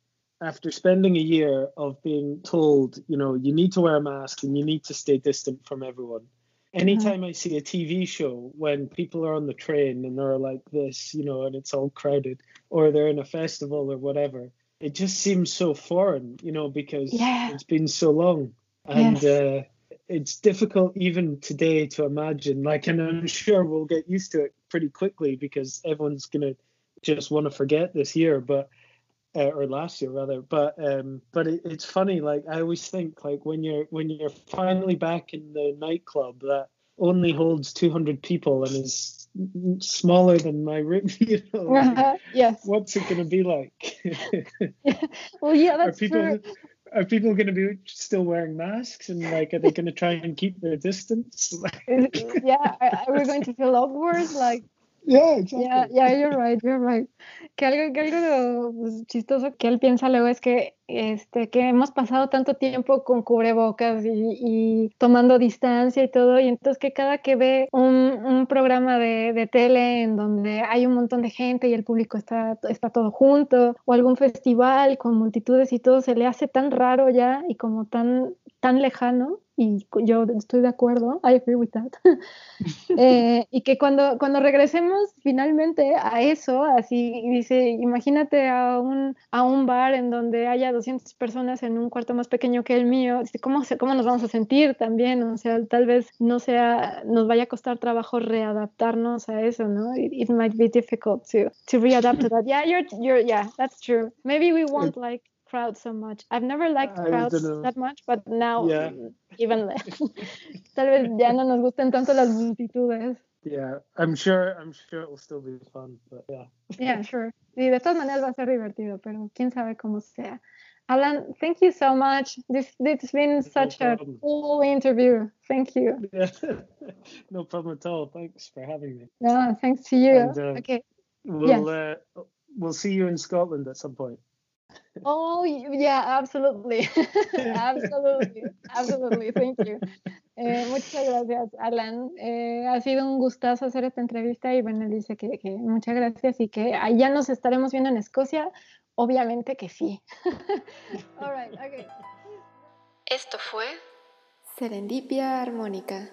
after spending a year of being told, you know, you need to wear a mask and you need to stay distant from everyone. Anytime mm-hmm. I see a TV show when people are on the train and they're like this, you know, and it's all crowded, or they're in a festival or whatever, it just seems so foreign, you know, because yeah. it's been so long. And yes. uh, it's difficult even today to imagine. Like, and I'm sure we'll get used to it pretty quickly because everyone's going to just want to forget this year. But uh, or last year rather. But um, but it, it's funny. Like I always think, like when you're when you're finally back in the nightclub that only holds 200 people and is smaller than my room. You know, like, uh-huh. yes. What's it going to be like? well, yeah, that's are people, true. Are people going to be still wearing masks and like are they going to try and keep their distance? yeah, are, are we going to feel awkward? Like Yeah, exactly. Yeah, yeah, you're right, you're right. Que algo, que algo pues, chistoso que él piensa luego es que, este, que hemos pasado tanto tiempo con cubrebocas y, y tomando distancia y todo, y entonces que cada que ve un, un programa de, de, tele en donde hay un montón de gente y el público está, está todo junto, o algún festival con multitudes y todo, se le hace tan raro ya y como tan, tan lejano y yo estoy de acuerdo, I agree with that. eh, y que cuando, cuando regresemos finalmente a eso, así dice, imagínate a un, a un bar en donde haya 200 personas en un cuarto más pequeño que el mío, ¿cómo, cómo nos vamos a sentir también? O sea, tal vez no sea, nos vaya a costar trabajo readaptarnos a eso, ¿no? It, it might be difficult to, to readapt to that. Yeah, you're, you're, yeah, that's true. Maybe we won't like crowds so much. I've never liked crowds that much, but now yeah. even less. Tal vez ya no nos gusten tanto las multitudes. Yeah, I'm sure I'm sure it will still be fun, but yeah. Yeah, sure. Sí, de todas maneras va a ser divertido, pero quién sabe cómo sea. Alan, thank you so much. This it's been no such problem. a cool interview. Thank you. Yeah. no problem at all. Thanks for having me. No, thanks to you. And, uh, okay. We'll yes. uh, we'll see you in Scotland at some point. Oh, yeah, absolutely. absolutely. Absolutely. Thank you. Eh, muchas gracias, Alan. Eh, ha sido un gustazo hacer esta entrevista y bueno, dice que, que, muchas gracias y que allá nos estaremos viendo en Escocia. Obviamente que sí. All right, okay. Esto fue Serendipia Armónica.